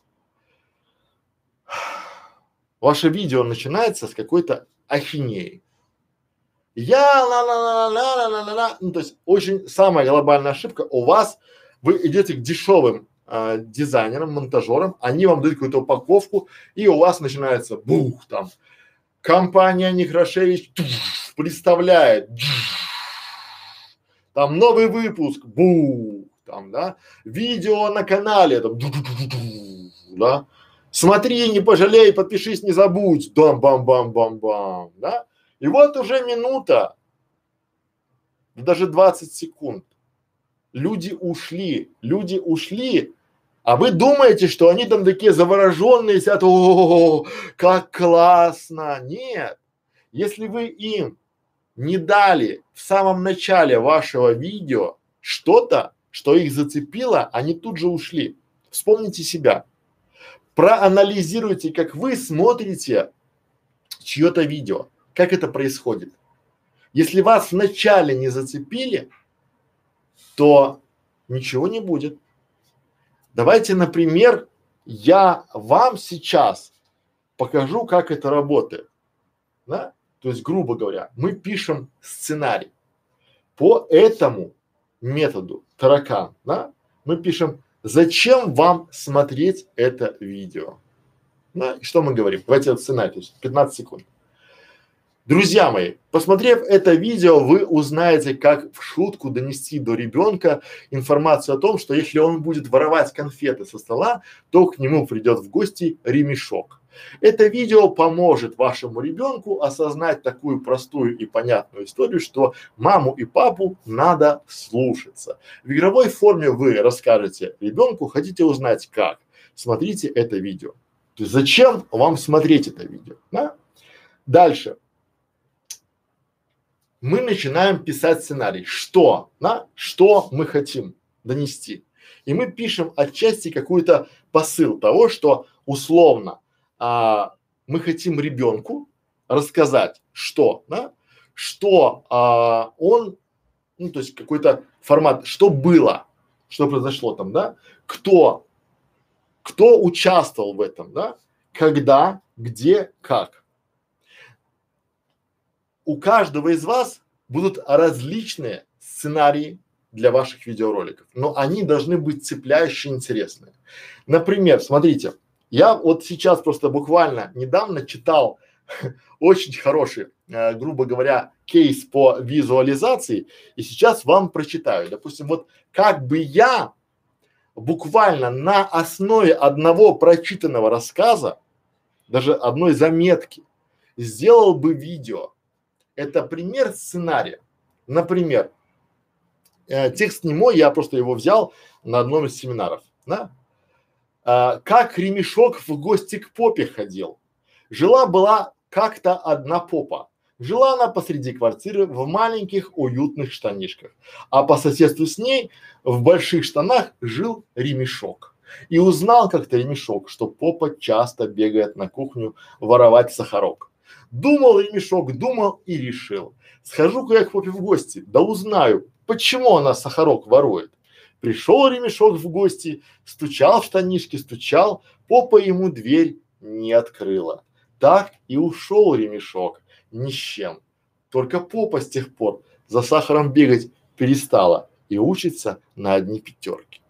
Ваше видео начинается с какой-то ахинеи. Я ла ла ла ла ла ла ла Ну, то есть очень самая глобальная ошибка у вас, вы идете к дешевым э, дизайнерам, монтажерам, они вам дают какую-то упаковку, и у вас начинается бух там, компания Некрашевич представляет там новый выпуск, бу, там, да, видео на канале, там, да, смотри, не пожалей, подпишись, не забудь, дам бам бам бам бам, да, и вот уже минута, даже 20 секунд, люди ушли, люди ушли, а вы думаете, что они там такие завороженные сидят, о, как классно. Нет. Если вы им не дали в самом начале вашего видео что-то, что их зацепило, они тут же ушли. Вспомните себя. Проанализируйте, как вы смотрите чье-то видео. Как это происходит. Если вас вначале не зацепили, то ничего не будет. Давайте, например, я вам сейчас покажу, как это работает. Да? То есть, грубо говоря, мы пишем сценарий. По этому методу таракан, да, мы пишем, зачем вам смотреть это видео. Да? И что мы говорим? Давайте этот сценарий, то есть 15 секунд. Друзья мои, посмотрев это видео, вы узнаете, как в шутку донести до ребенка информацию о том, что если он будет воровать конфеты со стола, то к нему придет в гости ремешок. Это видео поможет вашему ребенку осознать такую простую и понятную историю, что маму и папу надо слушаться. В игровой форме вы расскажете ребенку, хотите узнать как, смотрите это видео. То есть зачем вам смотреть это видео, да? Дальше. Мы начинаем писать сценарий. Что? Да? Что мы хотим донести? И мы пишем отчасти какой-то посыл того, что условно а, мы хотим ребенку рассказать, что, да, что а, он, ну то есть какой-то формат, что было, что произошло там, да, кто, кто участвовал в этом, да, когда, где, как. У каждого из вас будут различные сценарии для ваших видеороликов, но они должны быть цепляющие, интересные. Например, смотрите, я вот сейчас просто буквально недавно читал очень хороший, э, грубо говоря, кейс по визуализации, и сейчас вам прочитаю. Допустим, вот как бы я буквально на основе одного прочитанного рассказа, даже одной заметки, сделал бы видео. Это пример сценария. Например, э, текст не мой, я просто его взял на одном из семинаров, да? А, как ремешок в гости к попе ходил. Жила-была как-то одна попа. Жила она посреди квартиры в маленьких уютных штанишках, а по соседству с ней в больших штанах жил ремешок. И узнал как-то ремешок, что попа часто бегает на кухню воровать сахарок. Думал ремешок, думал и решил. Схожу-ка я к попе в гости, да узнаю, почему она сахарок ворует. Пришел ремешок в гости, стучал в штанишки, стучал, попа ему дверь не открыла. Так и ушел ремешок ни с чем. Только попа с тех пор за сахаром бегать перестала и учится на одни пятерки.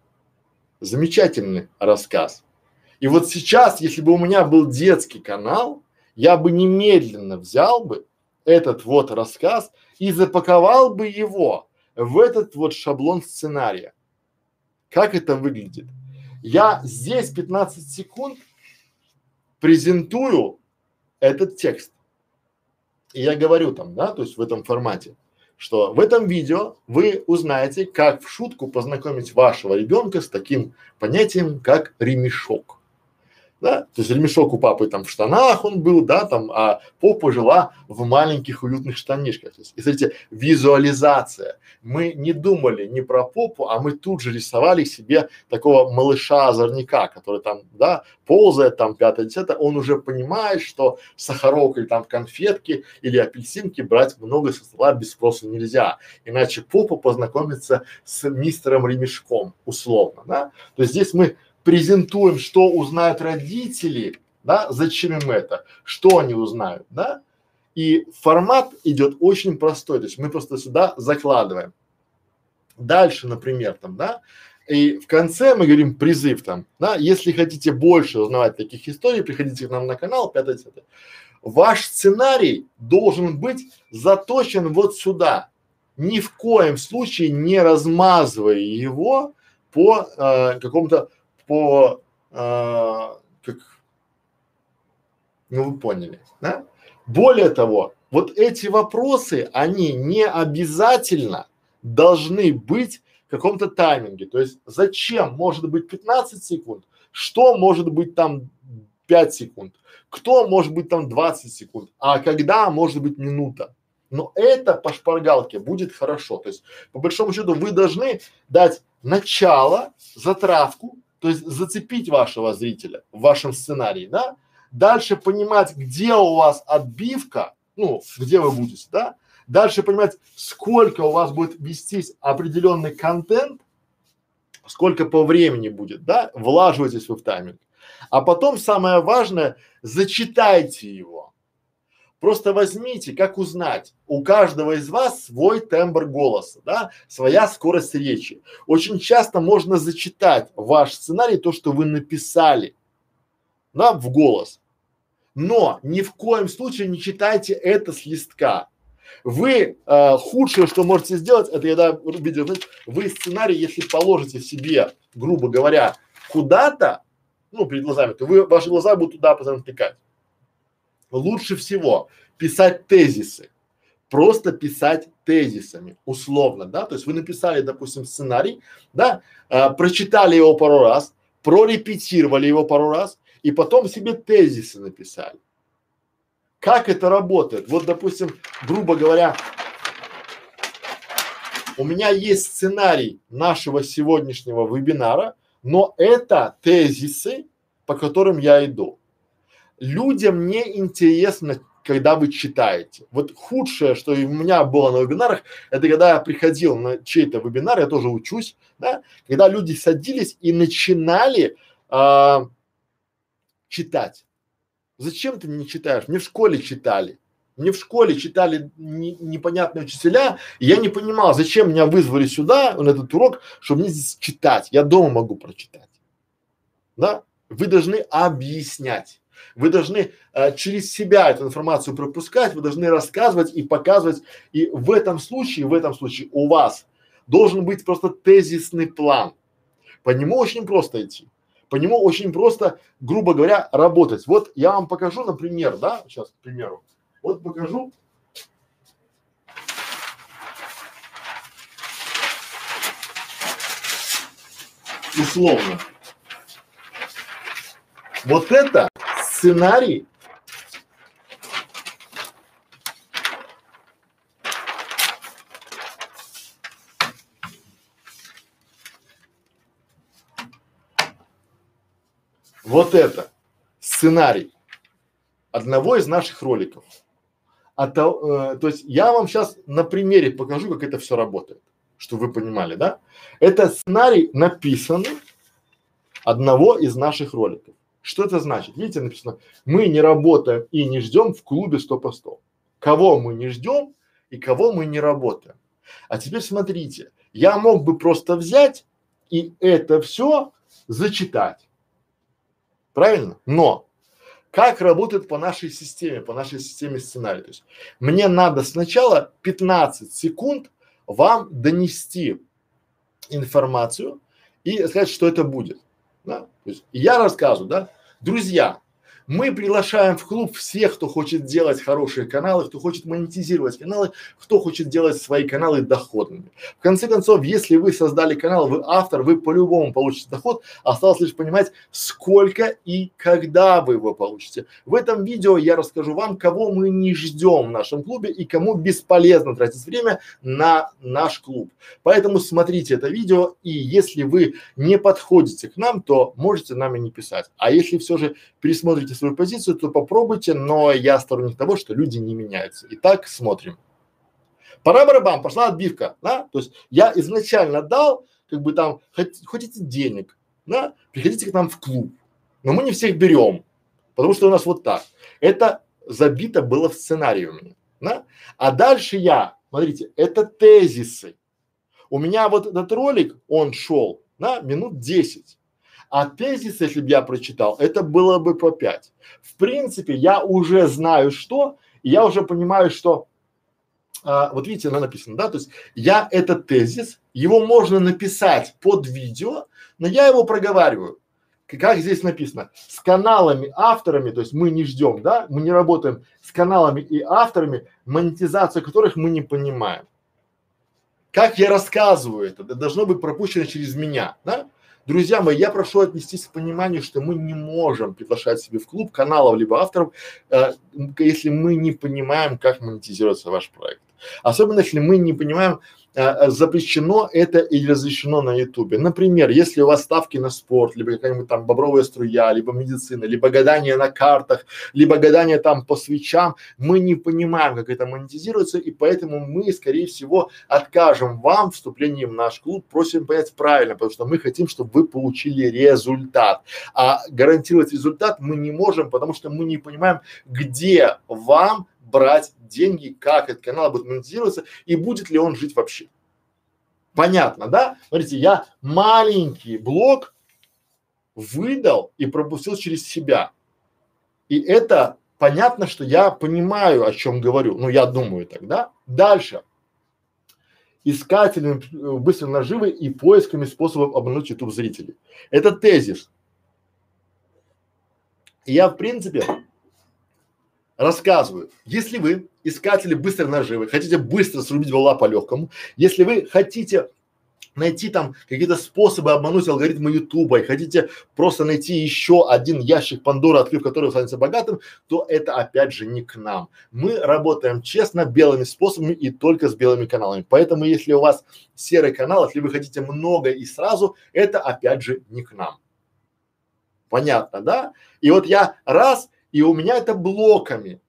Замечательный рассказ. И вот сейчас, если бы у меня был детский канал, я бы немедленно взял бы этот вот рассказ и запаковал бы его в этот вот шаблон сценария. Как это выглядит? Я здесь 15 секунд презентую этот текст. И я говорю там, да, то есть в этом формате, что в этом видео вы узнаете, как в шутку познакомить вашего ребенка с таким понятием, как ремешок да, то есть ремешок у папы там в штанах он был, да, там, а попа жила в маленьких уютных штанишках. То есть, и смотрите, визуализация. Мы не думали не про попу, а мы тут же рисовали себе такого малыша-озорника, который там, да, ползает там пятое, десятое, он уже понимает, что сахарок или там конфетки или апельсинки брать много со стола без спроса нельзя, иначе попа познакомится с мистером ремешком, условно, да. То есть здесь мы презентуем, что узнают родители, да, зачем им это, что они узнают, да, и формат идет очень простой, то есть мы просто сюда закладываем. Дальше, например, там, да, и в конце мы говорим призыв там, да, если хотите больше узнавать таких историй, приходите к нам на канал, пятое, десятое. Ваш сценарий должен быть заточен вот сюда, ни в коем случае не размазывая его по э, какому-то по, э, как, ну вы поняли, да? Более того, вот эти вопросы, они не обязательно должны быть в каком-то тайминге. То есть зачем может быть 15 секунд, что может быть там 5 секунд, кто может быть там 20 секунд, а когда может быть минута. Но это по шпаргалке будет хорошо. То есть по большому счету вы должны дать начало, затравку, то есть зацепить вашего зрителя в вашем сценарии, да? Дальше понимать, где у вас отбивка, ну, где вы будете, да? Дальше понимать, сколько у вас будет вестись определенный контент, сколько по времени будет, да? Влаживайтесь вы в тайминг. А потом самое важное, зачитайте его. Просто возьмите, как узнать, у каждого из вас свой тембр голоса, да, своя скорость речи. Очень часто можно зачитать ваш сценарий, то, что вы написали, да, в голос. Но ни в коем случае не читайте это с листка. Вы э, худшее, что можете сделать, это я да, видео, вы сценарий, если положите себе, грубо говоря, куда-то, ну, перед глазами, то вы, ваши глаза будут туда постоянно втыкать лучше всего писать тезисы. Просто писать тезисами, условно, да, то есть вы написали, допустим, сценарий, да, а, прочитали его пару раз, прорепетировали его пару раз и потом себе тезисы написали. Как это работает? Вот, допустим, грубо говоря, у меня есть сценарий нашего сегодняшнего вебинара, но это тезисы, по которым я иду. Людям не интересно, когда вы читаете. Вот худшее, что у меня было на вебинарах, это когда я приходил на чей-то вебинар, я тоже учусь, да, когда люди садились и начинали а, читать. Зачем ты не читаешь? Мне в школе читали. Мне в школе читали не, непонятные учителя, и я не понимал, зачем меня вызвали сюда, на этот урок, чтобы мне здесь читать. Я дома могу прочитать. Да? Вы должны объяснять. Вы должны э, через себя эту информацию пропускать, вы должны рассказывать и показывать. И в этом случае, в этом случае у вас должен быть просто тезисный план. По нему очень просто идти. По нему очень просто, грубо говоря, работать. Вот я вам покажу, например, да, сейчас, к примеру, вот покажу. Условно. Вот это сценарий вот это сценарий одного из наших роликов. А то, э, то есть я вам сейчас на примере покажу, как это все работает, чтобы вы понимали, да? Это сценарий написанный одного из наших роликов. Что это значит? Видите, написано, мы не работаем и не ждем в клубе 100 по 100. Кого мы не ждем и кого мы не работаем. А теперь смотрите, я мог бы просто взять и это все зачитать. Правильно? Но как работает по нашей системе, по нашей системе сценария. То есть мне надо сначала 15 секунд вам донести информацию и сказать, что это будет. Да? То есть я рассказываю, да, друзья, мы приглашаем в клуб всех, кто хочет делать хорошие каналы, кто хочет монетизировать каналы, кто хочет делать свои каналы доходными. В конце концов, если вы создали канал, вы автор, вы по-любому получите доход, осталось лишь понимать, сколько и когда вы его получите. В этом видео я расскажу вам, кого мы не ждем в нашем клубе и кому бесполезно тратить время на наш клуб. Поэтому смотрите это видео и если вы не подходите к нам, то можете нами не писать. А если все же пересмотрите свою позицию, то попробуйте, но я сторонник того, что люди не меняются. Итак, смотрим. Пора барабан, пошла отбивка, да? То есть я изначально дал, как бы там, хот, хотите денег, да? Приходите к нам в клуб, но мы не всех берем, потому что у нас вот так. Это забито было в сценарии у меня, да? А дальше я, смотрите, это тезисы. У меня вот этот ролик, он шел, да, минут 10. А тезис, если бы я прочитал, это было бы по пять. В принципе, я уже знаю что, я уже понимаю, что а, вот видите, она написана, да, то есть я этот тезис, его можно написать под видео, но я его проговариваю. Как здесь написано, с каналами, авторами, то есть мы не ждем, да, мы не работаем с каналами и авторами, монетизацию которых мы не понимаем. Как я рассказываю это, это должно быть пропущено через меня, да? Друзья мои, я прошу отнестись к пониманию, что мы не можем приглашать себе в клуб каналов либо авторов, э, если мы не понимаем, как монетизируется ваш проект. Особенно если мы не понимаем, запрещено это или разрешено на ютубе. Например, если у вас ставки на спорт, либо какая-нибудь там бобровая струя, либо медицина, либо гадание на картах, либо гадание там по свечам, мы не понимаем, как это монетизируется, и поэтому мы, скорее всего, откажем вам вступлении в наш клуб, просим понять правильно, потому что мы хотим, чтобы вы получили результат. А гарантировать результат мы не можем, потому что мы не понимаем, где вам брать деньги, как этот канал будет монетизироваться и будет ли он жить вообще. Понятно, да? Смотрите, я маленький блок выдал и пропустил через себя. И это понятно, что я понимаю, о чем говорю. Ну, я думаю тогда. Дальше. Искателями э, быстрой наживы и поисками способов обмануть YouTube зрителей. Это тезис. я, в принципе, рассказываю, если вы искатели быстрой наживы, хотите быстро срубить вала по легкому, если вы хотите найти там какие-то способы обмануть алгоритмы Ютуба и хотите просто найти еще один ящик Пандоры, открыв который вы станете богатым, то это опять же не к нам. Мы работаем честно, белыми способами и только с белыми каналами. Поэтому если у вас серый канал, если вы хотите много и сразу, это опять же не к нам. Понятно, да? И вот я раз, и у меня это блоками.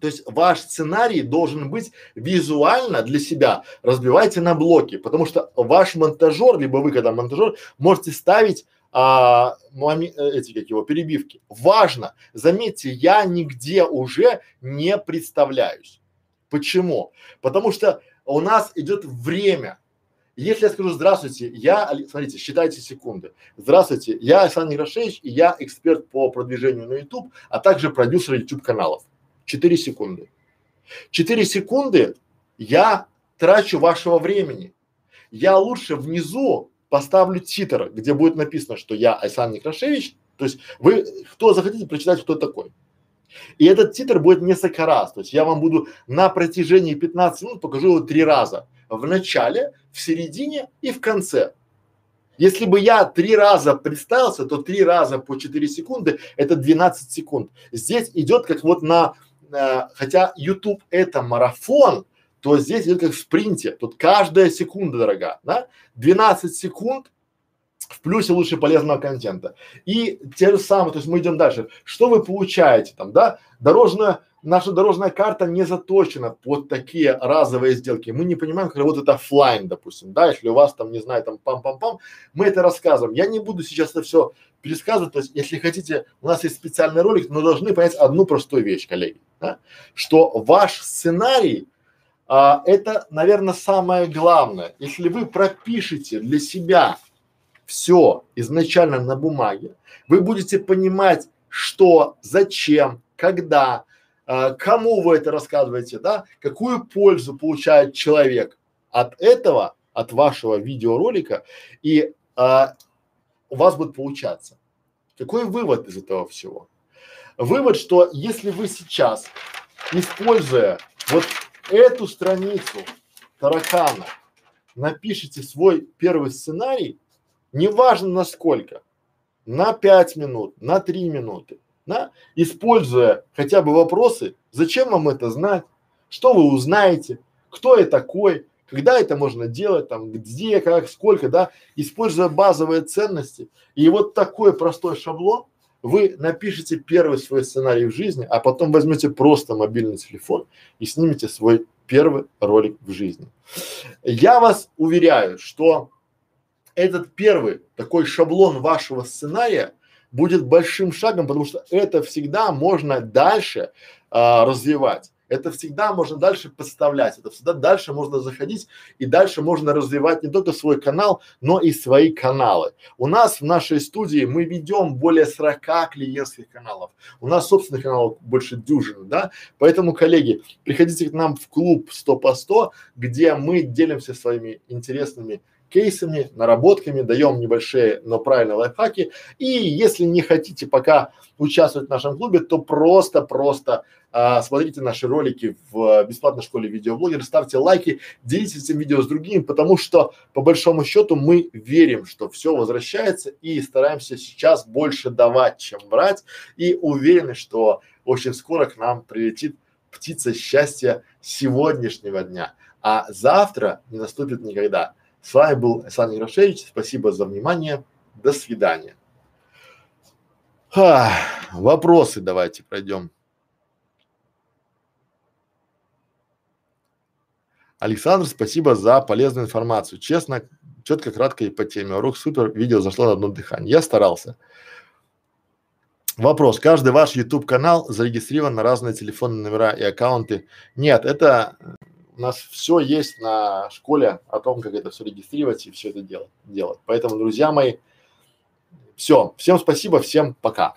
То есть ваш сценарий должен быть визуально для себя. Разбивайте на блоки, потому что ваш монтажер, либо вы, когда монтажер, можете ставить а, моми, э, эти как его перебивки. Важно, заметьте, я нигде уже не представляюсь. Почему? Потому что у нас идет время. Если я скажу здравствуйте, я, смотрите, считайте секунды. Здравствуйте, я Александр Некрашевич и я эксперт по продвижению на YouTube, а также продюсер YouTube каналов. 4 секунды. 4 секунды я трачу вашего времени. Я лучше внизу поставлю титр, где будет написано, что я Александр Некрашевич. То есть вы, кто захотите прочитать, кто такой. И этот титр будет несколько раз. То есть я вам буду на протяжении 15 минут покажу его три раза. В начале, в середине и в конце. Если бы я три раза представился, то три раза по 4 секунды это 12 секунд. Здесь идет как вот на э, хотя YouTube это марафон, то здесь идет как в спринте. Тут каждая секунда дорога, да? 12 секунд в плюсе лучше полезного контента. И те же самые, то есть мы идем дальше. Что вы получаете там, да? Дорожная, наша дорожная карта не заточена под такие разовые сделки. Мы не понимаем, как работает офлайн, допустим, да, если у вас там, не знаю, там пам-пам-пам, мы это рассказываем. Я не буду сейчас это все пересказывать, то есть если хотите, у нас есть специальный ролик, но должны понять одну простую вещь, коллеги, да? что ваш сценарий а, это, наверное, самое главное. Если вы пропишете для себя все изначально на бумаге, вы будете понимать, что, зачем, когда, а, кому вы это рассказываете, да, какую пользу получает человек от этого, от вашего видеоролика, и а, у вас будет получаться. Какой вывод из этого всего? Вывод, что если вы сейчас, используя вот эту страницу таракана, напишите свой первый сценарий, неважно на сколько, на пять минут, на три минуты, да, используя хотя бы вопросы, зачем вам это знать, что вы узнаете, кто я такой, когда это можно делать, там, где, как, сколько, да, используя базовые ценности. И вот такой простой шаблон вы напишите первый свой сценарий в жизни, а потом возьмете просто мобильный телефон и снимете свой первый ролик в жизни. Я вас уверяю, что этот первый такой шаблон вашего сценария будет большим шагом, потому что это всегда можно дальше а, развивать. Это всегда можно дальше подставлять, это всегда дальше можно заходить и дальше можно развивать не только свой канал, но и свои каналы. У нас в нашей студии мы ведем более 40 клиентских каналов. У нас собственных каналов больше дюжины, да? Поэтому, коллеги, приходите к нам в клуб 100 по 100, где мы делимся своими интересными кейсами, наработками, даем небольшие, но правильные лайфхаки. И если не хотите пока участвовать в нашем клубе, то просто-просто а, смотрите наши ролики в бесплатной школе видеоблогера, ставьте лайки, делитесь этим видео с другими, потому что по большому счету мы верим, что все возвращается и стараемся сейчас больше давать, чем брать и уверены, что очень скоро к нам прилетит птица счастья сегодняшнего дня, а завтра не наступит никогда. С вами был Александр Ярошевич. Спасибо за внимание. До свидания. Ха, вопросы давайте пройдем. Александр, спасибо за полезную информацию. Честно, четко, кратко и по теме. Урок супер, видео зашло на одно дыхание. Я старался. Вопрос. Каждый ваш YouTube канал зарегистрирован на разные телефонные номера и аккаунты? Нет, это у нас все есть на школе о том, как это все регистрировать и все это делать. делать. Поэтому, друзья мои, все. Всем спасибо, всем пока.